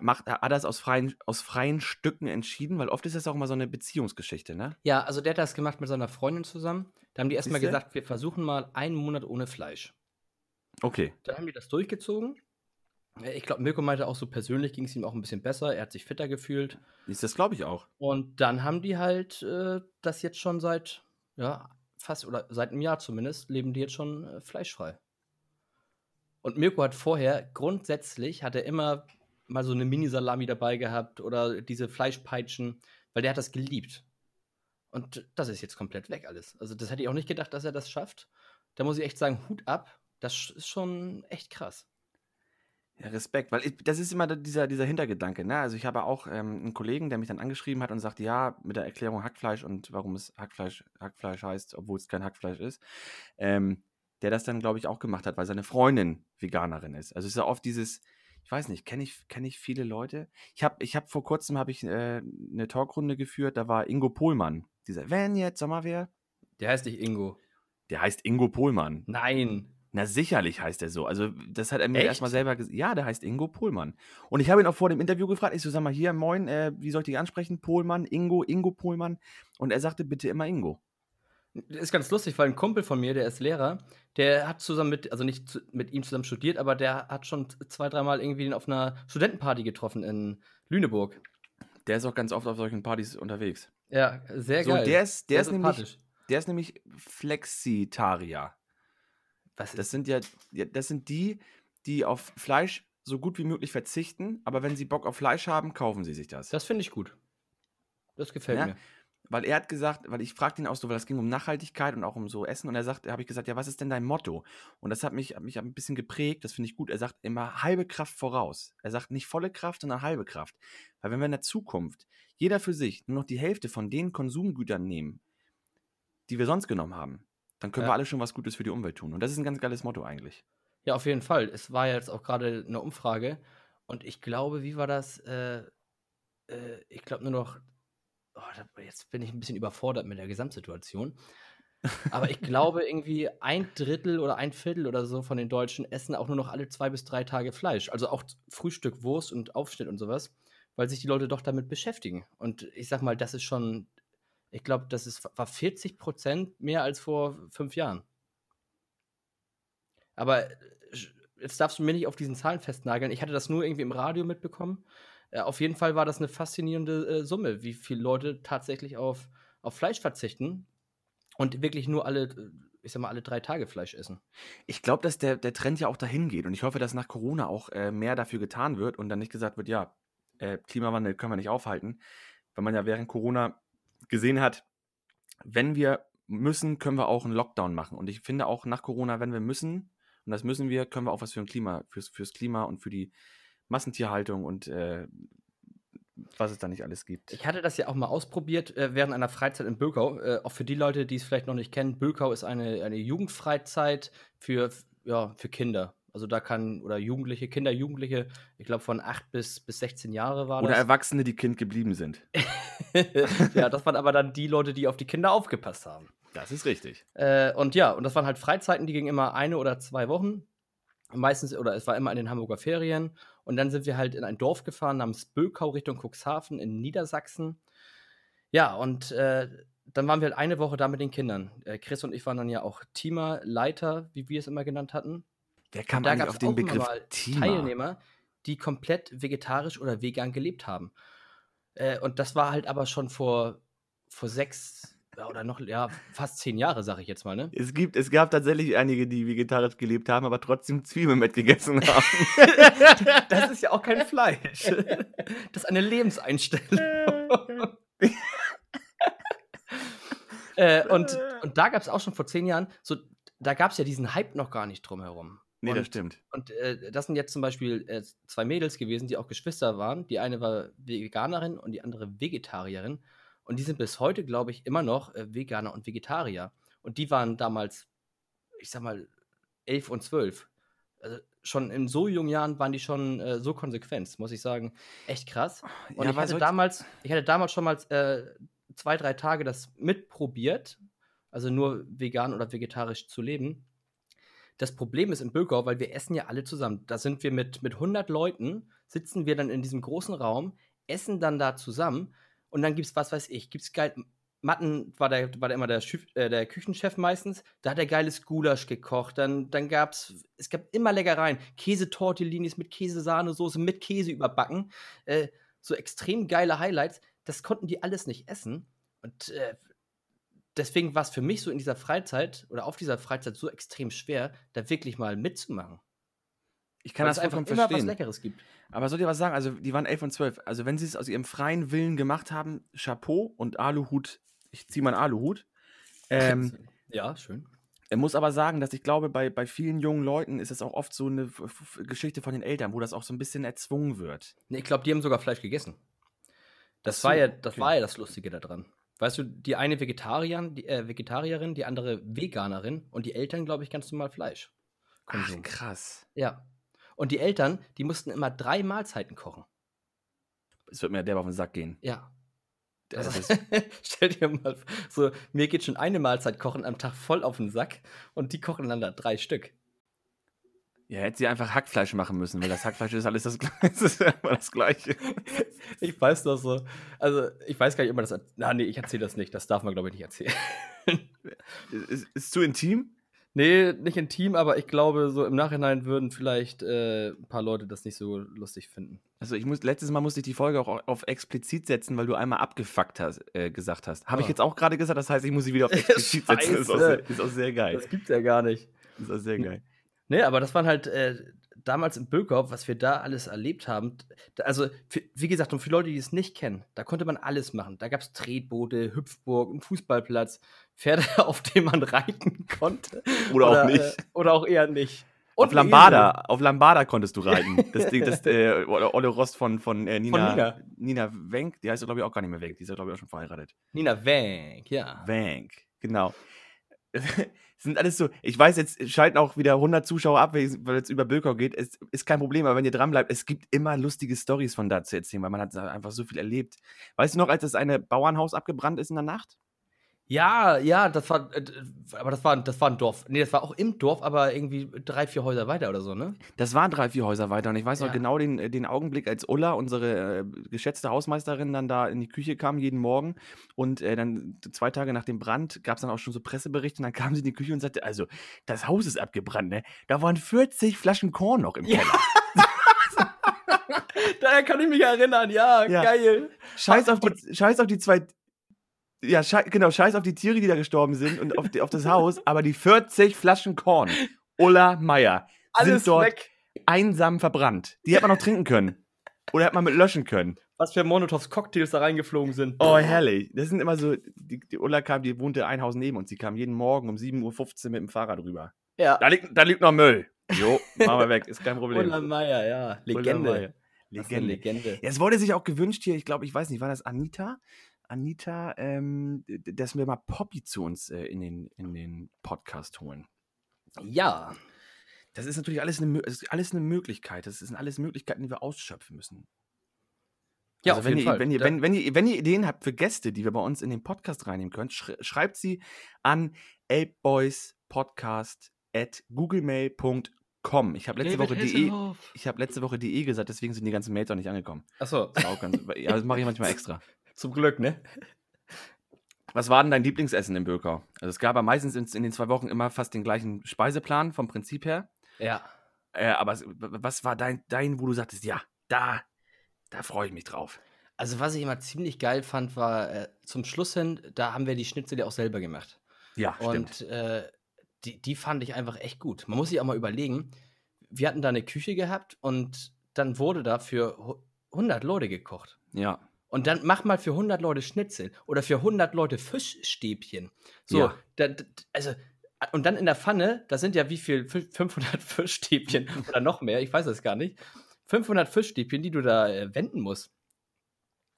macht, hat er das aus freien, aus freien Stücken entschieden? Weil oft ist das auch immer so eine Beziehungsgeschichte, ne? Ja, also der hat das gemacht mit seiner Freundin zusammen. Da haben die erstmal gesagt, wir versuchen mal einen Monat ohne Fleisch. Okay. Dann haben die das durchgezogen. Ich glaube, Mirko meinte auch so persönlich ging es ihm auch ein bisschen besser. Er hat sich fitter gefühlt. Ist das, glaube ich, auch. Und dann haben die halt äh, das jetzt schon seit, ja, fast oder seit einem Jahr zumindest, leben die jetzt schon äh, fleischfrei. Und Mirko hat vorher grundsätzlich, hat er immer mal so eine Mini-Salami dabei gehabt oder diese Fleischpeitschen, weil der hat das geliebt. Und das ist jetzt komplett weg alles. Also das hätte ich auch nicht gedacht, dass er das schafft. Da muss ich echt sagen, Hut ab. Das ist schon echt krass. Ja, Respekt, weil ich, das ist immer dieser, dieser Hintergedanke. Ne? Also ich habe auch ähm, einen Kollegen, der mich dann angeschrieben hat und sagte, ja, mit der Erklärung Hackfleisch und warum es Hackfleisch, Hackfleisch heißt, obwohl es kein Hackfleisch ist, ähm, der das dann, glaube ich, auch gemacht hat, weil seine Freundin Veganerin ist. Also es ist ja oft dieses, ich weiß nicht, kenne ich, kenn ich viele Leute? Ich habe ich hab vor kurzem hab ich, äh, eine Talkrunde geführt, da war Ingo Pohlmann. Dieser, wenn jetzt Sommerwehr. Der heißt nicht Ingo. Der heißt Ingo Pohlmann. Nein. Na, sicherlich heißt er so. Also, das hat er mir erstmal selber gesagt. Ja, der heißt Ingo Pohlmann. Und ich habe ihn auch vor dem Interview gefragt. Ich so, sag mal, hier, moin, äh, wie soll ich dich ansprechen? Pohlmann, Ingo, Ingo Pohlmann. Und er sagte, bitte immer Ingo. Das ist ganz lustig, weil ein Kumpel von mir, der ist Lehrer, der hat zusammen mit, also nicht zu, mit ihm zusammen studiert, aber der hat schon zwei, dreimal irgendwie auf einer Studentenparty getroffen in Lüneburg. Der ist auch ganz oft auf solchen Partys unterwegs. Ja, sehr so, geil. Der ist, der ist nämlich, der ist nämlich Flexitarier. Was das sind ja, das sind die, die auf Fleisch so gut wie möglich verzichten, aber wenn sie Bock auf Fleisch haben, kaufen sie sich das. Das finde ich gut. Das gefällt Ja, mir. Weil er hat gesagt, weil ich fragte ihn auch so, weil es ging um Nachhaltigkeit und auch um so Essen und er sagt, habe ich gesagt, ja, was ist denn dein Motto? Und das hat mich, hat mich ein bisschen geprägt, das finde ich gut. Er sagt immer halbe Kraft voraus. Er sagt nicht volle Kraft, sondern halbe Kraft. Weil wenn wir in der Zukunft jeder für sich nur noch die Hälfte von den Konsumgütern nehmen, die wir sonst genommen haben, dann können Ja. wir alle schon was Gutes für die Umwelt tun. Und das ist ein ganz geiles Motto eigentlich. Ja, auf jeden Fall. Es war jetzt auch gerade eine Umfrage und ich glaube, wie war das? Äh, äh, ich glaube nur noch, oh, jetzt bin ich ein bisschen überfordert mit der Gesamtsituation. Aber ich glaube, irgendwie ein Drittel oder ein Viertel oder so von den Deutschen essen auch nur noch alle zwei bis drei Tage Fleisch. Also auch Frühstück, Wurst und Aufschnitt und sowas, weil sich die Leute doch damit beschäftigen. Und ich sag mal, das ist schon, ich glaube, das ist, war 40 Prozent mehr als vor fünf Jahren. Aber äh, jetzt darfst du mir nicht auf diesen Zahlen festnageln. Ich hatte das nur irgendwie im Radio mitbekommen. Äh, auf jeden Fall war das eine faszinierende äh, Summe, wie viele Leute tatsächlich auf, auf Fleisch verzichten und wirklich nur alle, äh, ich sag mal, alle drei Tage Fleisch essen. Ich glaube, dass der, der Trend ja auch dahin geht und ich hoffe, dass nach Corona auch äh, mehr dafür getan wird und dann nicht gesagt wird, ja, äh, Klimawandel können wir nicht aufhalten, weil man ja während Corona gesehen hat, wenn wir müssen, können wir auch einen Lockdown machen. Und ich finde auch nach Corona, wenn wir müssen, und das müssen wir, können wir auch was für Klima, fürs, fürs Klima und für die Massentierhaltung und äh, was es da nicht alles gibt. Ich hatte das ja auch mal ausprobiert äh, während einer Freizeit in Bökau. Äh, auch für die Leute, die es vielleicht noch nicht kennen, Bökau ist eine, eine Jugendfreizeit für, ja, für Kinder. Also da kann, oder Jugendliche, Kinder, Jugendliche, ich glaube von 8 bis, bis 16 Jahre war Oder das. Erwachsene, die Kind geblieben sind. ja, das waren aber dann die Leute, die auf die Kinder aufgepasst haben. Das ist richtig. Äh, und ja, und das waren halt Freizeiten, die gingen immer eine oder zwei Wochen. Meistens, oder es war immer in den Hamburger Ferien. Und dann sind wir halt in ein Dorf gefahren namens Bökau Richtung Cuxhaven in Niedersachsen. Ja, und äh, dann waren wir halt eine Woche da mit den Kindern. Äh, Chris und ich waren dann ja auch Teamer, Leiter, wie wir es immer genannt hatten. Wer kam da eigentlich auf den Begriff Teamer? Teilnehmer, die komplett vegetarisch oder vegan gelebt haben. Äh, und das war halt aber schon vor, vor sechs oder noch, ja, fast zehn Jahre, sag ich jetzt mal, ne? Es, gibt, es gab tatsächlich einige, die vegetarisch gelebt haben, aber trotzdem Zwiebeln mitgegessen haben. Das ist ja auch kein Fleisch. Das ist eine Lebenseinstellung. äh, und, und da gab es auch schon vor zehn Jahren, so, da gab es ja diesen Hype noch gar nicht drumherum. nee, das Und- stimmt. Und äh, das sind jetzt zum Beispiel äh, zwei Mädels gewesen, die auch Geschwister waren. Die eine war Veganerin und die andere Vegetarierin. Und die sind bis heute, glaube ich, immer noch äh, Veganer und Vegetarier. Und die waren damals, ich sag mal, elf und zwölf. Also schon in so jungen Jahren waren die schon äh, so konsequent, muss ich sagen. Echt krass. Und Ja, ich, hatte damals, ich hatte damals schon mal äh, zwei, drei Tage das mitprobiert. Also nur vegan oder vegetarisch zu leben. Das Problem ist in Bökau, weil wir essen ja alle zusammen. Da sind wir mit, mit 100 Leuten, sitzen wir dann in diesem großen Raum, essen dann da zusammen und dann gibt es, was weiß ich, gibt es geil. Matten war der, war der immer der, Schüf, äh, der Küchenchef meistens, da hat er geiles Gulasch gekocht. Dann, dann gab es, es gab immer Leckereien. Käsetortellinis mit Käsesahnesoße, mit Käse überbacken. Äh, so extrem geile Highlights. Das konnten die alles nicht essen. Und äh, deswegen war es für mich so in dieser Freizeit oder auf dieser Freizeit so extrem schwer, da wirklich mal mitzumachen. Ich kann Weil das einfach vollkommen immer was verstehen. Leckeres gibt. Aber soll dir was sagen? Also, die waren 11 und 12. Also, wenn sie es aus ihrem freien Willen gemacht haben, Chapeau und Aluhut. Ich ziehe meinen Aluhut. Ähm, ja, schön. er muss aber sagen, dass ich glaube, bei, bei vielen jungen Leuten ist es auch oft so eine Geschichte von den Eltern, wo das auch so ein bisschen erzwungen wird. Nee, ich glaube, die haben sogar Fleisch gegessen. Das, so, war, ja, das okay. war ja das Lustige daran. Weißt du, die eine Vegetarier, die, äh, Vegetarierin, die andere Veganerin und die Eltern, glaube ich, ganz normal Fleisch. Ach, krass. Ja. Und die Eltern, die mussten immer drei Mahlzeiten kochen. Es wird mir derbe auf den Sack gehen. Ja. Also, ist, stell dir mal vor, so, mir geht schon eine Mahlzeit kochen am Tag voll auf den Sack und die kochen dann da drei Stück. ja, hätte sie einfach Hackfleisch machen müssen, weil das Hackfleisch ist alles das, ist immer das Gleiche. Ich weiß das so. Also, ich weiß gar nicht, ob man das. Na, nee, ich erzähle das nicht. Das darf man, glaube ich, nicht erzählen. Ist, ist zu intim? Nee, nicht intim, aber ich glaube, so im Nachhinein würden vielleicht äh, ein paar Leute das nicht so lustig finden. Also ich muss, letztes Mal musste ich die Folge auch auf explizit setzen, weil du einmal abgefuckt hast, äh, gesagt hast. Habe ich Ah. jetzt auch gerade gesagt, das heißt, ich muss sie wieder auf explizit setzen. Ist auch, sehr, ist auch sehr geil. Das gibt's ja gar nicht. Ist auch sehr geil. Nee, aber das waren halt, äh, damals in Bülkau, was wir da alles erlebt haben, also wie gesagt, und für Leute, die es nicht kennen, da konnte man alles machen. Da gab es Tretboote, Hüpfburg, einen Fußballplatz, Pferde, auf denen man reiten konnte. Oder, oder auch nicht. Äh, oder auch eher nicht. Und auf Lambada, auf Lambada konntest du reiten. Das Ding, das äh, Olle Rost von, von, äh, Nina, von Nina. Nina Wenk, die heißt glaube ich auch gar nicht mehr Wenk, die ist glaube ich auch schon verheiratet. Nina Wenk, ja. Wenk, genau. sind alles so, ich weiß, jetzt schalten auch wieder 100 Zuschauer ab, weil es über Bökau geht. Es ist kein Problem, aber wenn ihr dran bleibt, es gibt immer lustige Stories von da zu erzählen, weil man hat einfach so viel erlebt. Weißt du noch, als das eine Bauernhaus abgebrannt ist in der Nacht? Ja, ja, das war, äh, aber das war, das war ein Dorf. Nee, das war auch im Dorf, aber irgendwie drei, vier Häuser weiter oder so, ne? Das waren drei, vier Häuser weiter. Und ich weiß ja. noch genau den, äh, den Augenblick, als Ulla, unsere äh, geschätzte Hausmeisterin, dann da in die Küche kam jeden Morgen. Und äh, dann zwei Tage nach dem Brand gab es dann auch schon so Presseberichte. Und dann kam sie in die Küche und sagte: Also, das Haus ist abgebrannt, ne? Da waren 40 Flaschen Korn noch im Keller. Ja. Daher kann ich mich erinnern, ja, ja. geil. Scheiß auf, die, scheiß auf die zwei ja, schei genau, scheiß auf die Tiere, die da gestorben sind und auf, die, auf das Haus, aber die 40 Flaschen Korn, Ulla Meier, Alles sind dort weg. einsam verbrannt. Die hätte man noch trinken können. Oder hätte man mit löschen können. Was für Monotovs Cocktails da reingeflogen sind. Oh, herrlich. Das sind immer so, die, die Ulla kam, die wohnte ein Haus neben uns. Sie kam jeden Morgen um 7.15 Uhr mit dem Fahrrad rüber. Ja. Da liegt, da liegt noch Müll. Jo, machen wir weg, ist kein Problem. Ulla Meier, ja. Legende. Legende. Legende. Ja, es wurde sich auch gewünscht hier, ich glaube, ich weiß nicht, war das Anita? Anita, ähm, dass wir mal Poppy zu uns äh, in, den, in den Podcast holen. Ja. Das ist natürlich alles eine, alles eine Möglichkeit. Das sind alles Möglichkeiten, die wir ausschöpfen müssen. Ja, also wenn, ihr, wenn, ihr, wenn, wenn, ihr, wenn ihr Ideen habt für Gäste, die wir bei uns in den Podcast reinnehmen könnt, schreibt sie an apeboyspodcast at googlemail.com. Ich habe letzte Woche de, ich habe letzte Woche de gesagt, deswegen sind die ganzen Mails auch nicht angekommen. Achso. Das, ja, das mache ich manchmal extra. Zum Glück, ne? Was war denn dein Lieblingsessen im Böker? Also es gab ja meistens in, den zwei Wochen immer fast den gleichen Speiseplan vom Prinzip her. Ja. Äh, aber was war dein, dein, wo du sagtest, ja, da, da freue ich mich drauf. Also was ich immer ziemlich geil fand, war äh, zum Schluss hin, da haben wir die Schnitzel ja auch selber gemacht. Ja, Und stimmt. Äh, die, die fand ich einfach echt gut. Man muss sich auch mal überlegen, wir hatten da eine Küche gehabt und dann wurde da für 100 Leute gekocht. Ja. Und dann mach mal für 100 Leute Schnitzel oder für 100 Leute Fischstäbchen. So, ja. da, also, und dann in der Pfanne, da sind ja wie viel? 500 Fischstäbchen oder noch mehr, ich weiß das gar nicht. 500 Fischstäbchen, die du da äh, wenden musst.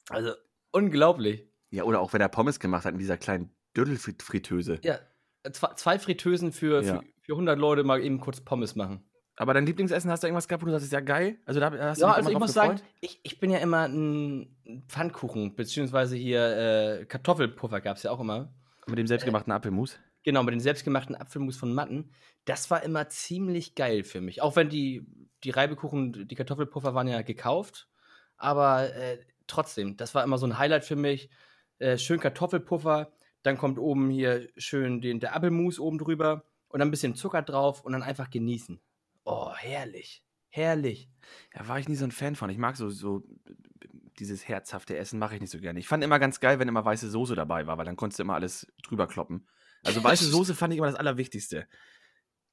Also, unglaublich. Ja, oder auch wenn er Pommes gemacht hat in dieser kleinen Dödelfritteuse. Ja, zwei, zwei Fritteusen für, ja. für, für 100 Leute mal eben kurz Pommes machen. Aber dein Lieblingsessen, hast du irgendwas gehabt, wo du sagst, ist ja geil? Also da hast du ja, also ich muss gefreut? sagen, ich, ich bin ja immer ein Pfannkuchen, beziehungsweise hier äh, Kartoffelpuffer gab es ja auch immer. Mit dem selbstgemachten äh, Apfelmus? Genau, mit dem selbstgemachten Apfelmus von Matten. Das war immer ziemlich geil für mich. Auch wenn die, die Reibekuchen, die Kartoffelpuffer waren ja gekauft. Aber äh, trotzdem, das war immer so ein Highlight für mich. Äh, schön Kartoffelpuffer, dann kommt oben hier schön den, der Apfelmus oben drüber und dann ein bisschen Zucker drauf und dann einfach genießen. Oh, herrlich. Herrlich. Ja, war ich nie so ein Fan von. Ich mag so, so dieses herzhafte Essen, mache ich nicht so gerne. Ich fand immer ganz geil, wenn immer weiße Soße dabei war, weil dann konntest du immer alles drüber kloppen. Also weiße Soße fand ich immer das Allerwichtigste.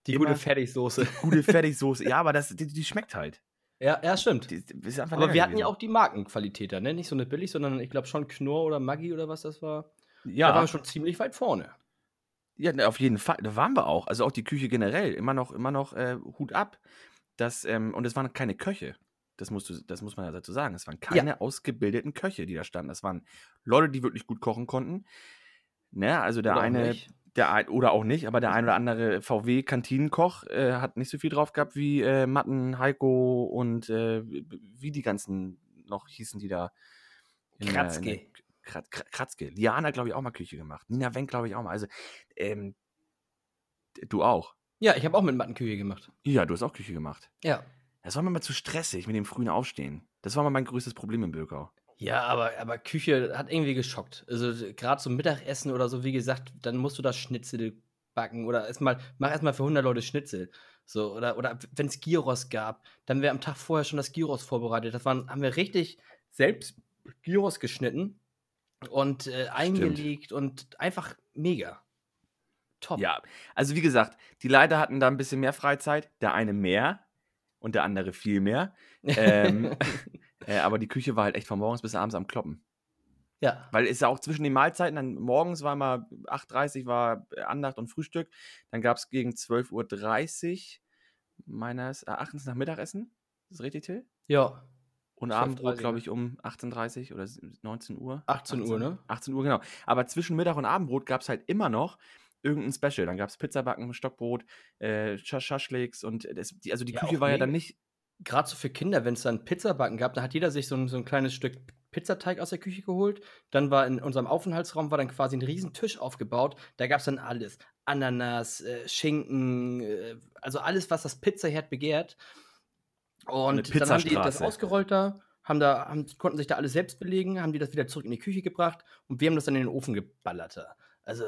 Die immer gute Fertigsoße. Gute Fertigsoße. Ja, aber das, die, die schmeckt halt. Ja, ja, stimmt. Die, die aber wir hatten ja auch die Markenqualität da, ne? Nicht so eine billig, sondern ich glaube schon Knorr oder Maggi oder was das war. Ja. Da waren wir schon ziemlich weit vorne. Ja, ne, auf jeden Fall. Da waren wir auch. Also auch die Küche generell. Immer noch, immer noch äh, Hut ab. Das, ähm, und es waren keine Köche. Das, musst du, das muss man ja dazu sagen. Es waren keine ja. ausgebildeten Köche, die da standen. Das waren Leute, die wirklich gut kochen konnten. Ne? Also der oder eine, der ein, oder auch nicht, aber der ein oder andere VW-Kantinenkoch äh, hat nicht so viel drauf gehabt wie äh, Matten, Heiko und äh, wie die ganzen noch hießen, die da. Kratzke. Kratzke. Liana, glaube ich, auch mal Küche gemacht. Nina Wenk, glaube ich, auch mal. Also, ähm, du auch. Ja, ich habe auch mit Matten Küche gemacht. Ja, du hast auch Küche gemacht. Ja. Das war mir mal zu stressig mit dem frühen Aufstehen. Das war mal mein größtes Problem in Bökau. Ja, aber, aber Küche hat irgendwie geschockt. Also gerade zum Mittagessen oder so, wie gesagt, dann musst du das Schnitzel backen oder erstmal, mach erstmal für 100 Leute Schnitzel. So, oder, oder wenn es Gyros gab, dann wäre am Tag vorher schon das Gyros vorbereitet. Das waren, haben wir richtig selbst Gyros geschnitten und äh, eingelegt und einfach mega. Top. Ja, also wie gesagt, die Leiter hatten da ein bisschen mehr Freizeit, der eine mehr, und der andere viel mehr. Ähm, äh, aber die Küche war halt echt von morgens bis abends am Kloppen. Ja. Weil es ja auch zwischen den Mahlzeiten, dann morgens war mal 8.30 Uhr war Andacht und Frühstück. Dann gab es gegen 12.30 Uhr meines Erachtens nach Mittagessen. Ist das richtig, Till? Ja. Und 12:30 Abendbrot, glaube ich, um 18.30 Uhr oder 19 Uhr. 18 Uhr, ne? 18 Uhr, genau. Aber zwischen Mittag und Abendbrot gab es halt immer noch irgendein Special. Dann gab es Pizzabacken, Stockbrot, äh, Schaschliks und das, die, also die Ja, Küche war ja mega. dann nicht. Gerade so für Kinder, wenn es dann Pizzabacken gab, da hat jeder sich so ein, so ein kleines Stück Pizzateig aus der Küche geholt. Dann war in unserem Aufenthaltsraum war dann quasi ein riesen Tisch aufgebaut. Da gab es dann alles. Ananas, äh, Schinken, äh, also alles, was das Pizzaherd begehrt. Und dann haben die das ausgerollt da, haben da, haben, konnten sich da alles selbst belegen, haben die das wieder zurück in die Küche gebracht und wir haben das dann in den Ofen geballert. da. Also,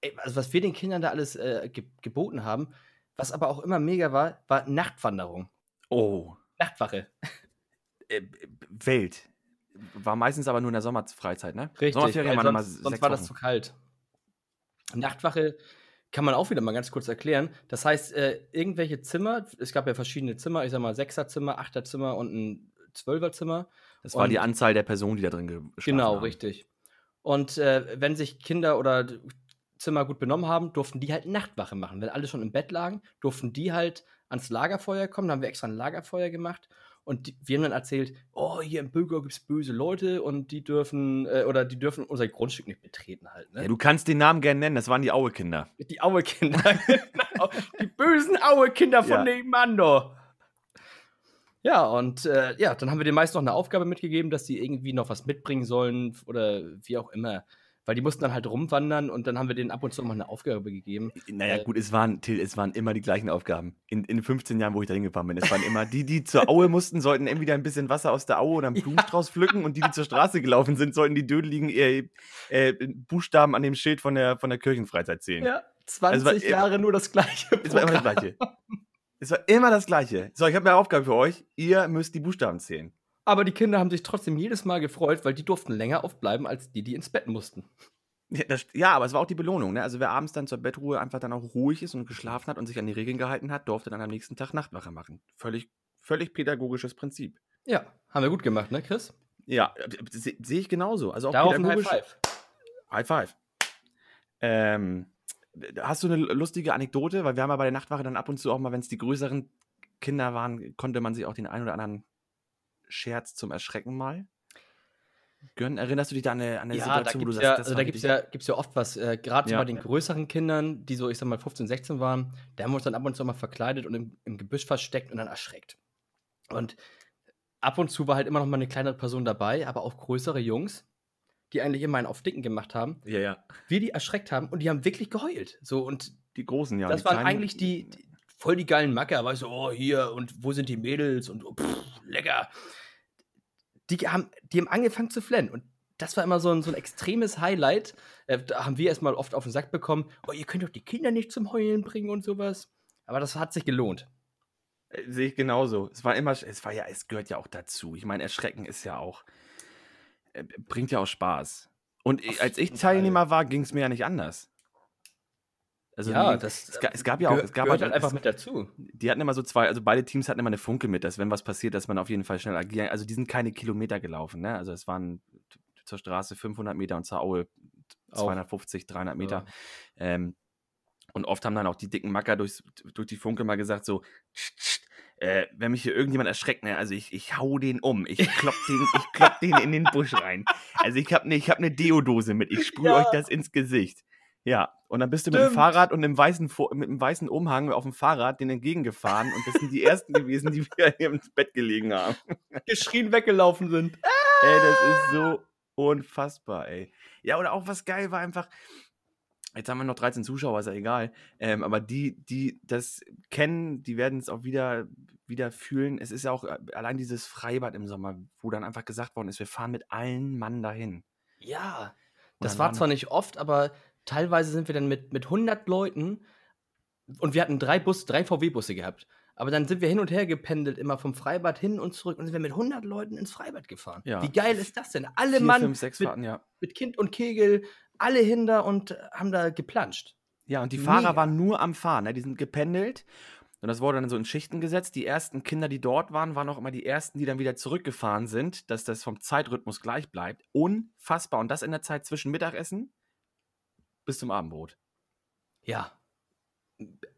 ey, also was wir den Kindern da alles äh, ge geboten haben, was aber auch immer mega war, war Nachtwanderung. Oh, Nachtwache. äh, Welt. War meistens aber nur in der Sommerfreizeit, ne? Richtig. Sommerferien waren immer sonst sonst war das zu kalt. Nachtwache kann man auch wieder mal ganz kurz erklären. Das heißt, äh, irgendwelche Zimmer, es gab ja verschiedene Zimmer, ich sag mal Sechserzimmer, Achterzimmer und ein Zwölferzimmer. Das war die und- Anzahl der Personen, die da drin geschlafen Genau, haben. richtig. Und äh, wenn sich Kinder oder Zimmer gut benommen haben, durften die halt Nachtwache machen. Wenn alle schon im Bett lagen, durften die halt ans Lagerfeuer kommen. Da haben wir extra ein Lagerfeuer gemacht. Und die, wir haben dann erzählt, oh, hier im Bürger gibt es böse Leute und die dürfen, äh, oder die dürfen unser Grundstück nicht betreten halt. Ne? Ja, du kannst den Namen gerne nennen, das waren die Aue-Kinder. Die Aue-Kinder. genau. Die bösen Aue-Kinder von Ja. nebenan, doch. Ja, und äh, ja, dann haben wir den meisten noch eine Aufgabe mitgegeben, dass die irgendwie noch was mitbringen sollen oder wie auch immer. Weil die mussten dann halt rumwandern und dann haben wir denen ab und zu noch mal eine Aufgabe gegeben. Naja, Äh, gut, es waren, Till, es waren immer die gleichen Aufgaben. In, in den 15 Jahren, wo ich da hingefahren bin. Es waren immer die, die zur Aue mussten, sollten entweder ein bisschen Wasser aus der Aue oder einen Blumenstrauß pflücken und die, die zur Straße gelaufen sind, sollten die dödeligen äh, äh, Buchstaben an dem Schild von der, von der Kirchenfreizeit zählen. Ja, 20 war immer- Jahre nur das gleiche. Es war immer das Programm. Gleiche. Es war immer das Gleiche. So, ich habe eine Aufgabe für euch. Ihr müsst die Buchstaben zählen. Aber die Kinder haben sich trotzdem jedes Mal gefreut, weil die durften länger aufbleiben als die, die ins Bett mussten. Ja, das, ja, aber es war auch die Belohnung. Ne? Also wer abends dann zur Bettruhe einfach dann auch ruhig ist und geschlafen hat und sich an die Regeln gehalten hat, durfte dann am nächsten Tag Nachtwache machen. Völlig, völlig pädagogisches Prinzip. Ja, haben wir gut gemacht, ne, Chris? Ja, se- sehe ich genauso. Also auch Darauf ein High pädagogisch. Five. High five. Ähm, hast du eine lustige Anekdote? Weil wir haben ja bei der Nachtwache dann ab und zu auch mal, wenn es die größeren Kinder waren, konnte man sich auch den einen oder anderen Scherz zum Erschrecken mal gönnen. Erinnerst du dich da an eine, an eine Ja, Situation, wo du gibt es sagst, ja, das also da gibt's wirklich- ja, gibt's ja oft was, äh, gerade Ja. bei den größeren Kindern, die so, ich sag mal, 15, 16 waren, da haben wir uns dann ab und zu mal verkleidet und im, im Gebüsch versteckt und dann erschreckt. Und ab und zu war halt immer noch mal eine kleinere Person dabei, aber auch größere Jungs, die eigentlich immer einen auf Dicken gemacht haben, Ja, ja. wir die erschreckt haben und die haben wirklich geheult. So, und Die großen, ja. das waren kleinen- eigentlich die, die voll die geilen Macker, weißt du, oh, hier und wo sind die Mädels und oh, pff, lecker. Die haben, die haben angefangen zu flennen und das war immer so ein, so ein extremes Highlight. Äh, da haben wir erstmal oft auf den Sack bekommen, oh, ihr könnt doch die Kinder nicht zum Heulen bringen und sowas. Aber das hat sich gelohnt. Äh, Sehe ich genauso. Es war immer, es war ja, es gehört ja auch dazu. Ich meine, Erschrecken ist ja auch, äh, bringt ja auch Spaß. Und Auf als ich. Teilnehmer war, ging es mir ja nicht anders. Also ja, die, das es, ga- es gab ja auch, es gab halt, halt einfach es, mit dazu. die hatten immer so zwei, also beide Teams hatten immer eine Funke mit, dass wenn was passiert, dass man auf jeden Fall schnell agieren. Also die sind keine Kilometer gelaufen, ne? Also es waren zur Straße 500 Meter und zur Aue Auch. 250, 300 Meter. Ähm, und oft haben dann auch die dicken Macker durchs, durch die Funke mal gesagt so, "Tsch, tsch, äh, wenn mich hier irgendjemand erschreckt, ne, also ich, ich hau den um, ich klopp den, ich klopp den in den Busch rein. Also ich habe ne, ich hab ne Deodose mit, ich sprühe Ja. euch das ins Gesicht. Ja, und dann bist du mit dem Stimmt. Fahrrad und einem weißen, mit einem weißen Umhang auf dem Fahrrad den entgegegefahren und das sind die ersten gewesen, die wir im Bett gelegen haben. Geschrien weggelaufen sind. Ey, das ist so unfassbar, ey. Ja, oder auch was geil war einfach. Jetzt haben wir noch 13 Zuschauer, ist ja egal. Ähm, aber die, die das kennen, die werden es auch wieder, wieder fühlen. Es ist ja auch äh, allein dieses Freibad im Sommer, wo dann einfach gesagt worden ist, wir fahren mit allen Mann dahin. Ja, das war zwar nicht oft, aber teilweise sind wir dann mit, mit 100 Leuten und wir hatten drei Bus, drei VW-Busse gehabt. Aber dann sind wir hin und her gependelt, immer vom Freibad hin und zurück und sind wir mit 100 Leuten ins Freibad gefahren. Ja. Wie geil ist das denn? Alle Vier, Mann fünf, mit, Fahrten, ja. mit Kind und Kegel, alle hinter und haben da geplanscht. Ja, und die Mega. Fahrer waren nur am Fahren. Ne? Die sind gependelt Und das wurde dann so in Schichten gesetzt. Die ersten Kinder, die dort waren, waren auch immer die ersten, die dann wieder zurückgefahren sind, dass das vom Zeitrhythmus gleich bleibt. Unfassbar. Und das in der Zeit zwischen Mittagessen bis zum Abendbrot. Ja.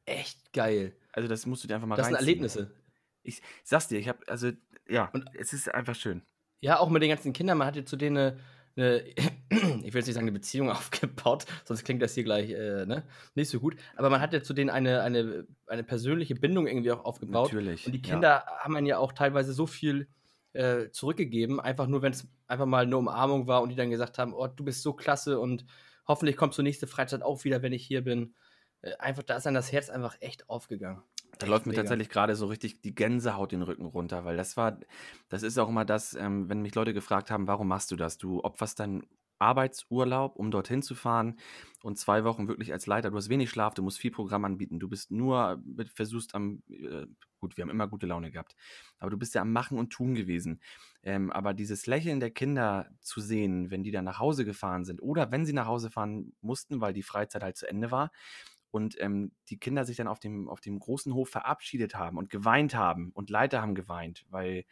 Echt geil. Also das musst du dir einfach mal Das sind. Erlebnisse. Ich sag's dir, ich habe, also, ja, Und- es ist einfach schön. Ja, auch mit den ganzen Kindern. Man hat jetzt zu denen eine, eine ich will jetzt nicht sagen, eine Beziehung aufgebaut, sonst klingt das hier gleich äh, ne? nicht so gut. Aber man hat ja zu denen eine, eine, eine persönliche Bindung irgendwie auch aufgebaut. Natürlich. Und die ja. Kinder haben einen ja auch teilweise so viel äh, zurückgegeben, einfach nur, wenn es einfach mal eine Umarmung war und die dann gesagt haben, oh, du bist so klasse und hoffentlich kommst du nächste Freizeit auch wieder, wenn ich hier bin. Äh, einfach, da ist dann das Herz einfach echt aufgegangen. Da läuft mir tatsächlich gerade so richtig die Gänsehaut den Rücken runter, weil das war, das ist auch immer das, ähm, wenn mich Leute gefragt haben, warum machst du das? Du opferst deinen Arbeitsurlaub, um dorthin zu fahren und zwei Wochen wirklich als Leiter. Du hast wenig Schlaf, du musst viel Programm anbieten, du bist nur, versuchst am, äh, gut, wir haben immer gute Laune gehabt, aber du bist ja am Machen und Tun gewesen. Ähm, aber dieses Lächeln der Kinder zu sehen, wenn die dann nach Hause gefahren sind oder wenn sie nach Hause fahren mussten, weil die Freizeit halt zu Ende war, und ähm, die Kinder sich dann auf dem, auf dem großen Hof verabschiedet haben und geweint haben und Leiter haben geweint, weil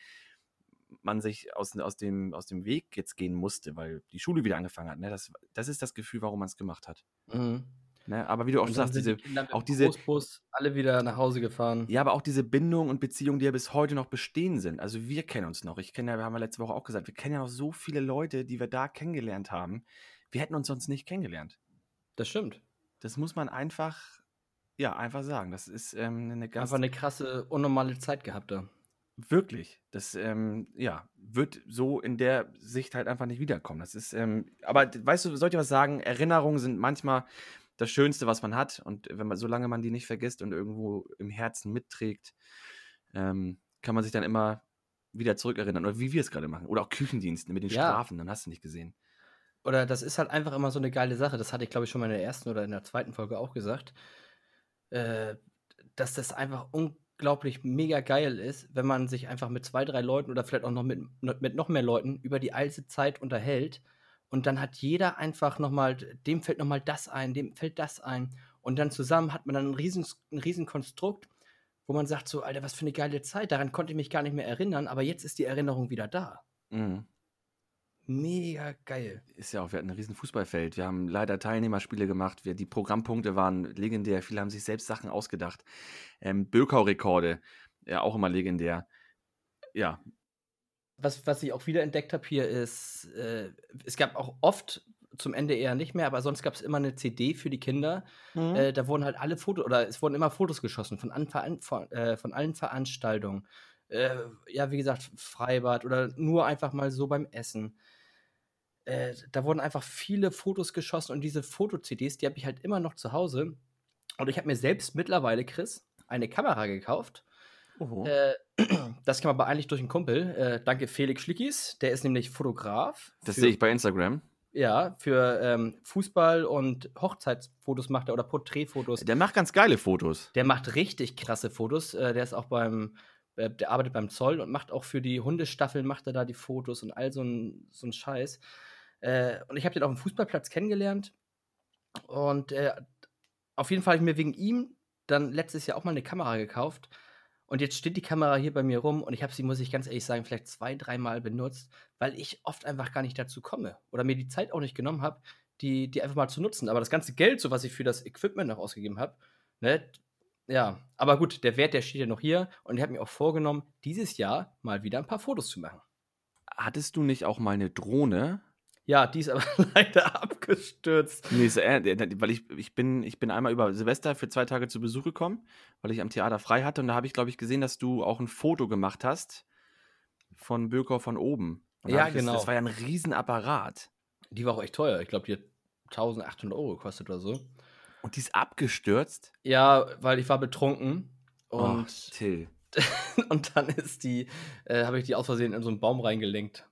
man sich aus, aus, dem, aus dem Weg jetzt gehen musste, weil die Schule wieder angefangen hat. Ne? Das, das ist das Gefühl, warum man es gemacht hat. Mhm. Ne? Aber wie du auch sagst, diese, die auch diese- Großbus alle wieder nach Hause gefahren. ja, aber auch diese Bindung und Beziehungen, die ja bis heute noch bestehen sind. Also wir kennen uns noch. Ich kenne ja, wir haben ja letzte Woche auch gesagt, wir kennen ja noch so viele Leute, die wir da kennengelernt haben. Wir hätten uns sonst nicht kennengelernt. Das stimmt. Das muss man einfach, ja, einfach sagen. Das ist ähm, eine ganz Einfach eine krasse, unnormale Zeit gehabt da. Wirklich. Das, ähm, ja, wird so in der Sicht halt einfach nicht wiederkommen. Das ist, ähm, aber weißt du, soll ich was sagen? Erinnerungen sind manchmal das Schönste, was man hat. Und wenn man, solange man die nicht vergisst und irgendwo im Herzen mitträgt, ähm, kann man sich dann immer wieder zurückerinnern. Oder wie wir es gerade machen. Oder auch Küchendienste mit den Ja. Strafen, dann hast du nicht gesehen. Oder das ist halt einfach immer so eine geile Sache. Das hatte ich, glaube ich, schon mal in der ersten oder in der zweiten Folge auch gesagt. Äh, dass das einfach unglaublich mega geil ist, wenn man sich einfach mit zwei, drei Leuten oder vielleicht auch noch mit, mit noch mehr Leuten über die alte Zeit unterhält. Und dann hat jeder einfach nochmal, dem fällt nochmal das ein, dem fällt das ein. Und dann zusammen hat man dann ein riesen, ein riesen Konstrukt, wo man sagt so, Alter, was für eine geile Zeit. Daran konnte ich mich gar nicht mehr erinnern, aber jetzt ist die Erinnerung wieder da. Mhm. Mega geil. Ist ja auch, wir hatten ein riesen Fußballfeld. Wir haben leider Teilnehmerspiele gemacht. Wir, die Programmpunkte waren legendär. Viele haben sich selbst Sachen ausgedacht. Ähm, Bökau-Rekorde, ja, auch immer legendär. Ja, was, was ich auch wieder entdeckt habe hier ist, äh, es gab auch oft zum Ende eher nicht mehr, aber sonst gab es immer eine CD für die Kinder. Mhm. Äh, da wurden halt alle Fotos, oder es wurden immer Fotos geschossen von, an, Veran- von, äh, von allen Veranstaltungen. Äh, ja, wie gesagt, Freibad oder nur einfach mal so beim Essen. Äh, da wurden einfach viele Fotos geschossen und diese Foto-CDs, die habe ich halt immer noch zu Hause. Und ich habe mir selbst mittlerweile, Chris, eine Kamera gekauft. Oho. Äh, das kam aber eigentlich durch einen Kumpel. Äh, danke Felix Schlickis. Der ist nämlich Fotograf. das sehe ich bei Instagram. Ja, für ähm, Fußball und Hochzeitsfotos macht er oder Porträtfotos. Der macht ganz geile Fotos. Der macht richtig krasse Fotos. Äh, der ist auch beim, äh, der arbeitet beim Zoll und macht auch für die Hundestaffeln macht er da die Fotos und all so ein, so ein Scheiß. Äh, und ich habe den auf dem Fußballplatz kennengelernt. Und äh, auf jeden Fall habe ich mir wegen ihm dann letztes Jahr auch mal eine Kamera gekauft. Und jetzt steht die Kamera hier bei mir rum und ich habe sie, muss ich ganz ehrlich sagen, vielleicht zwei, dreimal benutzt, weil ich oft einfach gar nicht dazu komme oder mir die Zeit auch nicht genommen habe, die, die einfach mal zu nutzen. Aber das ganze Geld, so was ich für das Equipment noch ausgegeben habe, ne, ja, aber gut, der Wert, der steht ja noch hier und ich habe mir auch vorgenommen, dieses Jahr mal wieder ein paar Fotos zu machen. Hattest du nicht auch mal eine Drohne? Ja, die ist aber leider abgestürzt. Nee, weil ich, ich, bin, ich bin einmal über Silvester für zwei Tage zu Besuch gekommen, weil ich am Theater frei hatte. Und da habe ich, glaube ich, gesehen, dass du auch ein Foto gemacht hast von Böker von oben. Und Ja, hab ich das- genau. Das war ja ein Riesenapparat. Die war auch echt teuer. Ich glaube, die hat 1800 Euro gekostet oder so. Und die ist abgestürzt. Ja, weil ich war betrunken Oh, und, Till. und dann ist die, äh, habe ich die aus Versehen in so einen Baum reingelenkt.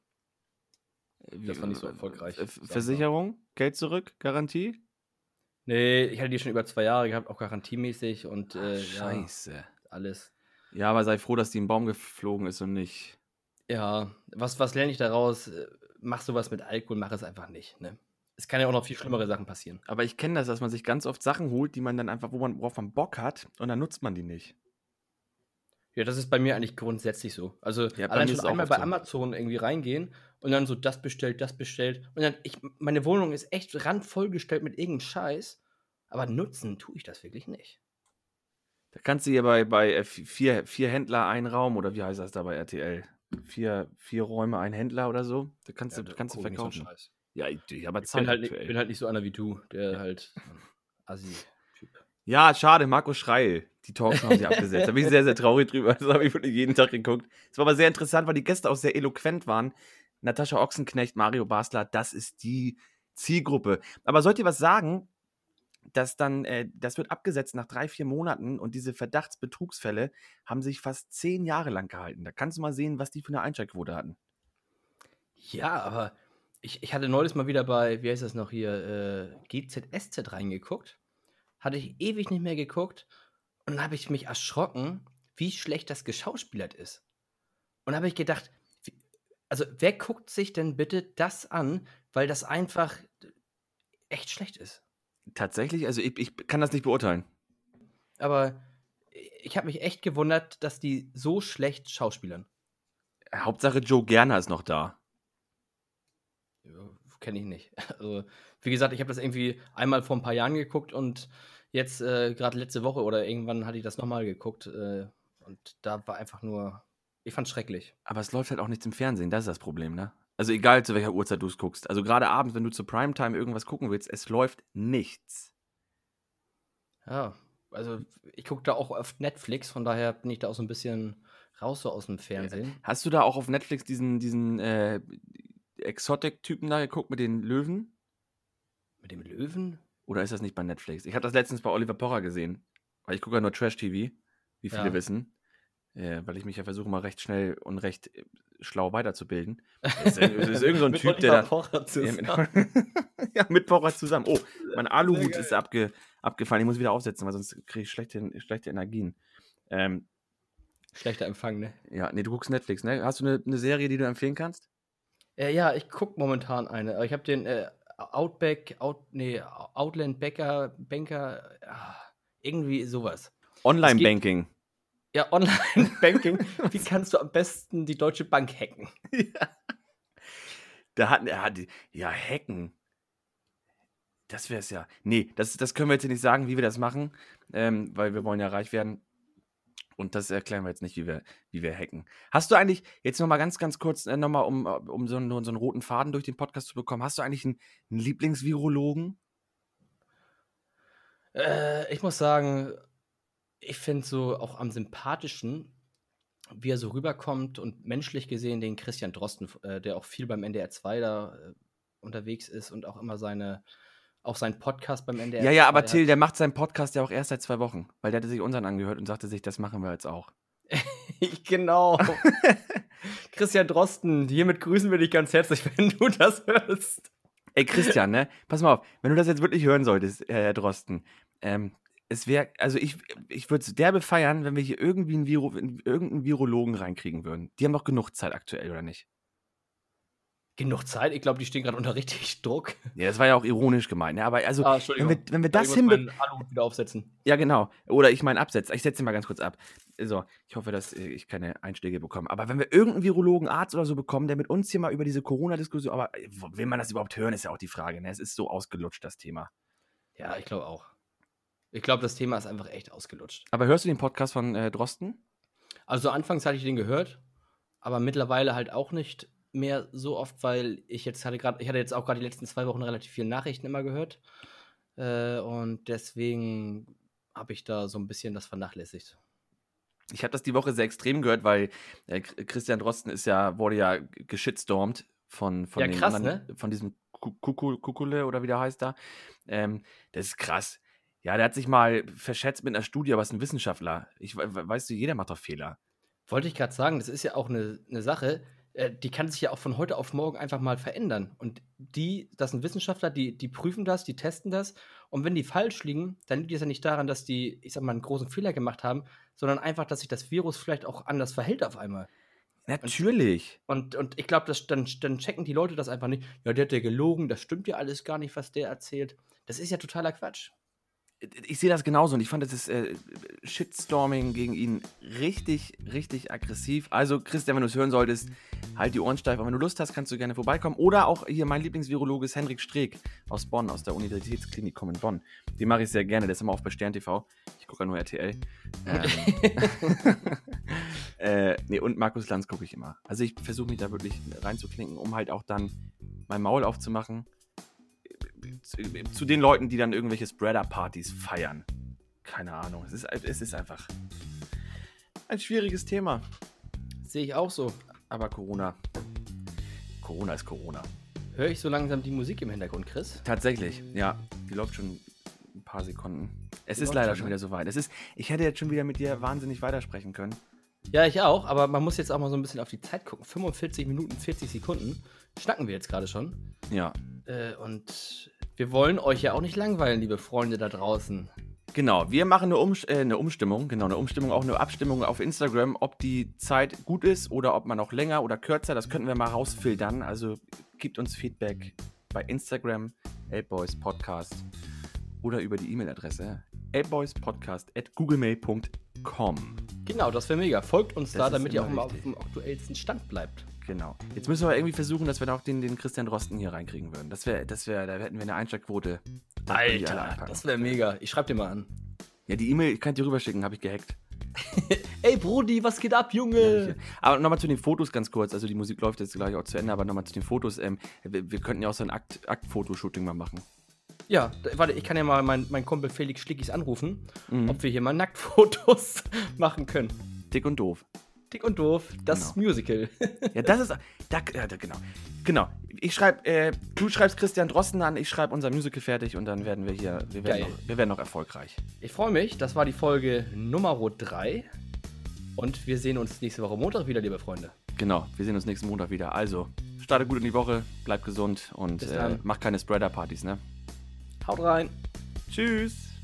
Das war nicht so Äh, erfolgreich. äh, Versicherung? Geld zurück? Garantie? Nee, ich hatte die schon über zwei Jahre gehabt, auch garantiemäßig und Ach, äh, ja, Scheiße. alles. Ja, aber sei froh, dass die im Baum geflogen ist und nicht. Ja, was, was lerne ich daraus? Äh, Mach sowas mit Alkohol, mach es einfach nicht. Ne? Es kann ja auch noch viel schlimmere Sachen passieren. Aber ich kenne das, dass man sich ganz oft Sachen holt, die man dann einfach, wo man, worauf man Bock hat, und dann nutzt man die nicht. Ja, das ist bei mir eigentlich grundsätzlich so. Also Ja, allein schon einmal bei so. Amazon irgendwie reingehen und dann so das bestellt, das bestellt. Und dann, ich, meine Wohnung ist echt randvollgestellt mit irgendeinem Scheiß, aber nutzen tue ich das wirklich nicht. Da kannst du hier bei, bei äh, vier, vier Händler ein Raum oder wie heißt das da bei RTL? Vier, vier Räume, ein Händler oder so. Da kannst du, da kannst du ich so einen verkaufen. Scheiß. ja, ich, ich aber Ich bin halt, nicht- aktuell. bin halt nicht so einer wie du, der halt so ein Assi-Typ. Ja, schade, Marco Schreil. Die Talks haben sie abgesetzt. Da bin ich sehr, sehr traurig drüber. Das habe ich wirklich jeden Tag geguckt. Es war aber sehr interessant, weil die Gäste auch sehr eloquent waren. Natascha Ochsenknecht, Mario Basler, das ist die Zielgruppe. Aber sollt ihr was sagen, dass dann, äh, das wird abgesetzt nach drei, vier Monaten und diese Verdachtsbetrugsfälle haben sich fast zehn Jahre lang gehalten. Da kannst du mal sehen, was die für eine Einschaltquote hatten. Ja, aber ich, ich hatte neulich mal wieder bei, wie heißt das noch hier, äh, GZSZ reingeguckt. Hatte ich ewig nicht mehr geguckt und dann habe ich mich erschrocken, wie schlecht das geschauspielert ist. Und habe ich gedacht, also wer guckt sich denn bitte das an, weil das einfach echt schlecht ist. Tatsächlich, also ich, ich kann das nicht beurteilen. Aber ich habe mich echt gewundert, dass die so schlecht schauspielern. Hauptsache Joe Gerner ist noch da. Kenne ich nicht. Also, wie gesagt, ich habe das irgendwie einmal vor ein paar Jahren geguckt und jetzt äh, gerade letzte Woche oder irgendwann hatte ich das nochmal geguckt äh, und da war einfach nur, ich fand's schrecklich. Aber es läuft halt auch nichts im Fernsehen, das ist das Problem, ne? Also egal zu welcher Uhrzeit du es guckst. Also gerade abends, wenn du zu Primetime irgendwas gucken willst, es läuft nichts. Ja, also ich gucke da auch auf Netflix, von daher bin ich da auch so ein bisschen raus so aus dem Fernsehen. Hast du da auch auf Netflix diesen, diesen äh, Exotic-Typen da geguckt mit den Löwen? Mit dem Löwen? Oder ist das nicht bei Netflix? Ich habe das letztens bei Oliver Pocher gesehen. Weil ich gucke ja nur Trash-TV, wie viele Ja. wissen. Äh, weil ich mich ja versuche, mal recht schnell und recht äh, schlau weiterzubilden. Es ist, ist irgend so ein Mit Typ, der da. Pocher zusammen. mit, ja, mit Pocher zusammen. Oh, mein Aluhut ist abge, abgefallen. Ich muss wieder aufsetzen, weil sonst kriege ich schlechte, schlechte Energien. Ähm, Schlechter Empfang, ne? ja, nee, du guckst Netflix, ne? Hast du eine, eine Serie, die du empfehlen kannst? Äh, ja, ich gucke momentan eine. Ich habe den äh, Outback, Out, nee, Outland Banker, Banker, ah, irgendwie sowas. Online-Banking. Ja, Online-Banking. Wie kannst du am besten die Deutsche Bank hacken? Da hat er hat, ja, hacken. Das wäre es ja. Nee, das, das können wir jetzt nicht sagen, wie wir das machen, ähm, weil wir wollen ja reich werden. Und das erklären wir jetzt nicht, wie wir, wie wir hacken. Hast du eigentlich, jetzt nochmal ganz, ganz kurz, äh, nochmal, um, um so, einen, so einen roten Faden durch den Podcast zu bekommen, hast du eigentlich einen, einen Lieblingsvirologen? Äh, ich muss sagen, ich finde so auch am sympathischen, wie er so rüberkommt und menschlich gesehen den Christian Drosten, äh, der auch viel beim NDR 2 da äh, unterwegs ist und auch immer seine, auch seinen Podcast beim NDR Ja, ja, aber 2 Till, der macht seinen Podcast ja auch erst seit zwei Wochen, weil der hatte sich unseren angehört und sagte sich, das machen wir jetzt auch. genau. Christian Drosten, hiermit grüßen wir dich ganz herzlich, wenn du das hörst. Ey, Christian, ne? Pass mal auf, wenn du das jetzt wirklich hören solltest, äh, Herr Drosten, ähm, es wäre, also ich, ich würde es derbe feiern, wenn wir hier irgendwie einen, Viro, irgendeinen Virologen reinkriegen würden. Die haben doch genug Zeit aktuell, oder nicht? Genug Zeit, ich glaube, die stehen gerade unter richtig Druck. Ja, das war ja auch ironisch gemeint, ne? Aber also, Ah, wenn wir, wenn wir das hinbekommen. wieder aufsetzen. Ja, genau. Oder ich meine absetze. Ich setze mal ganz kurz ab. So, ich hoffe, dass äh, ich keine Einschläge bekomme. Aber wenn wir irgendeinen Virologen, Arzt oder so bekommen, der mit uns hier mal über diese Corona-Diskussion, aber äh, will man das überhaupt hören, ist ja auch die Frage. Ne? Es ist so ausgelutscht, das Thema. Ja, ich glaube auch. Ich glaube, das Thema ist einfach echt ausgelutscht. Aber hörst du den Podcast von äh, Drosten? Also anfangs hatte ich den gehört, aber mittlerweile halt auch nicht mehr so oft, weil ich jetzt hatte gerade, ich hatte jetzt auch gerade die letzten zwei Wochen relativ viele Nachrichten immer gehört. Äh, und deswegen habe ich da so ein bisschen das vernachlässigt. Ich habe das die Woche sehr extrem gehört, weil äh, Ch- Christian Drosten ist ja, wurde ja geschitstormt von, von, Ja, den krass, anderen- ne? von diesem Ku- Kuku- Kukule oder wie der heißt da. Ähm, das ist krass. Ja, der hat sich mal verschätzt mit einer Studie, aber ist ein Wissenschaftler. Ich we- we- weißt du, jeder macht doch Fehler. Wollte ich gerade sagen, das ist ja auch eine, eine Sache, äh, die kann sich ja auch von heute auf morgen einfach mal verändern. Und die, das sind Wissenschaftler, die, die prüfen das, die testen das. Und wenn die falsch liegen, dann liegt es ja nicht daran, dass die, ich sag mal, einen großen Fehler gemacht haben, sondern einfach, dass sich das Virus vielleicht auch anders verhält auf einmal. Natürlich. Und, und ich glaube, dann, dann checken die Leute das einfach nicht. Ja, der hat ja gelogen, das stimmt ja alles gar nicht, was der erzählt. Das ist ja totaler Quatsch. Ich sehe das genauso und ich fand das äh, Shitstorming gegen ihn richtig, richtig aggressiv. Also, Christian, wenn du es hören solltest, halt die Ohren steif. Aber wenn du Lust hast, kannst du gerne vorbeikommen. Oder auch hier, mein Lieblingsvirologe ist Henrik Streeck aus Bonn, aus der Universitätsklinikum in Bonn. Den mache ich sehr gerne, der ist immer auf bei Stern TV. Ich gucke ja nur RTL. Ähm, äh, nee, und Markus Lanz gucke ich immer. Also, ich versuche mich da wirklich reinzuklinken, um halt auch dann mein Maul aufzumachen zu, den Leuten, die dann irgendwelche Spreader-Partys feiern. Keine Ahnung. Es ist, es ist einfach ein schwieriges Thema. Sehe ich auch so. Aber Corona. Corona ist Corona. Höre ich so langsam die Musik im Hintergrund, Chris? Tatsächlich, ja. Die läuft schon ein paar Sekunden. Es die ist leider schon ne? wieder soweit. Es ist, ich hätte jetzt schon wieder mit dir wahnsinnig weitersprechen können. Ja, ich auch, aber man muss jetzt auch mal so ein bisschen auf die Zeit gucken. 45 Minuten, 40 Sekunden schnacken wir jetzt gerade schon. Ja. Äh, und wir wollen euch ja auch nicht langweilen, liebe Freunde da draußen. Genau, wir machen eine, Umst äh, eine, Umstimmung, genau, eine Umstimmung, auch eine Abstimmung auf Instagram, ob die Zeit gut ist oder ob man auch länger oder kürzer, das könnten wir mal rausfiltern. Also gebt uns Feedback bei Instagram, Elbboys Podcast oder über die E-Mail-Adresse elbboyspodcast at googlemail.com. Genau, das wäre mega. Folgt uns das da, damit ihr auch mal auf dem aktuellsten Stand bleibt. Genau. Jetzt müssen wir irgendwie versuchen, dass wir auch den, den Christian Drosten hier reinkriegen würden. Das wäre, das wäre, da hätten wir eine Einsteigquote. Alter, das wäre mega. Ich schreibe dir mal an. Ja, die E-Mail kann ich dir rüberschicken, habe ich gehackt. Ey, Brudi, was geht ab, Junge? Ja, aber nochmal zu den Fotos ganz kurz. Also die Musik läuft jetzt gleich auch zu Ende, aber nochmal zu den Fotos. Ähm, wir, wir, könnten ja auch so ein Akt, Akt-Fotoshooting mal machen. Ja, warte, ich kann ja mal meinen mein Kumpel Felix Schlickis anrufen, mhm. ob wir hier mal Nacktfotos machen können. Dick und doof. Dick und Doof, das genau. Musical. ja, das ist. Da, ja, da, genau. Genau. Ich schreibe, äh, du schreibst Christian Drosten an, ich schreibe unser Musical fertig und dann werden wir hier. Wir werden, noch, wir werden noch erfolgreich. Ich freue mich. Das war die Folge Nummer 3. Und wir sehen uns nächste Woche Montag wieder, liebe Freunde. Genau, wir sehen uns nächsten Montag wieder. Also, starte gut in die Woche, bleib gesund und äh, mach keine Spreader-Partys, ne? Haut rein. Tschüss.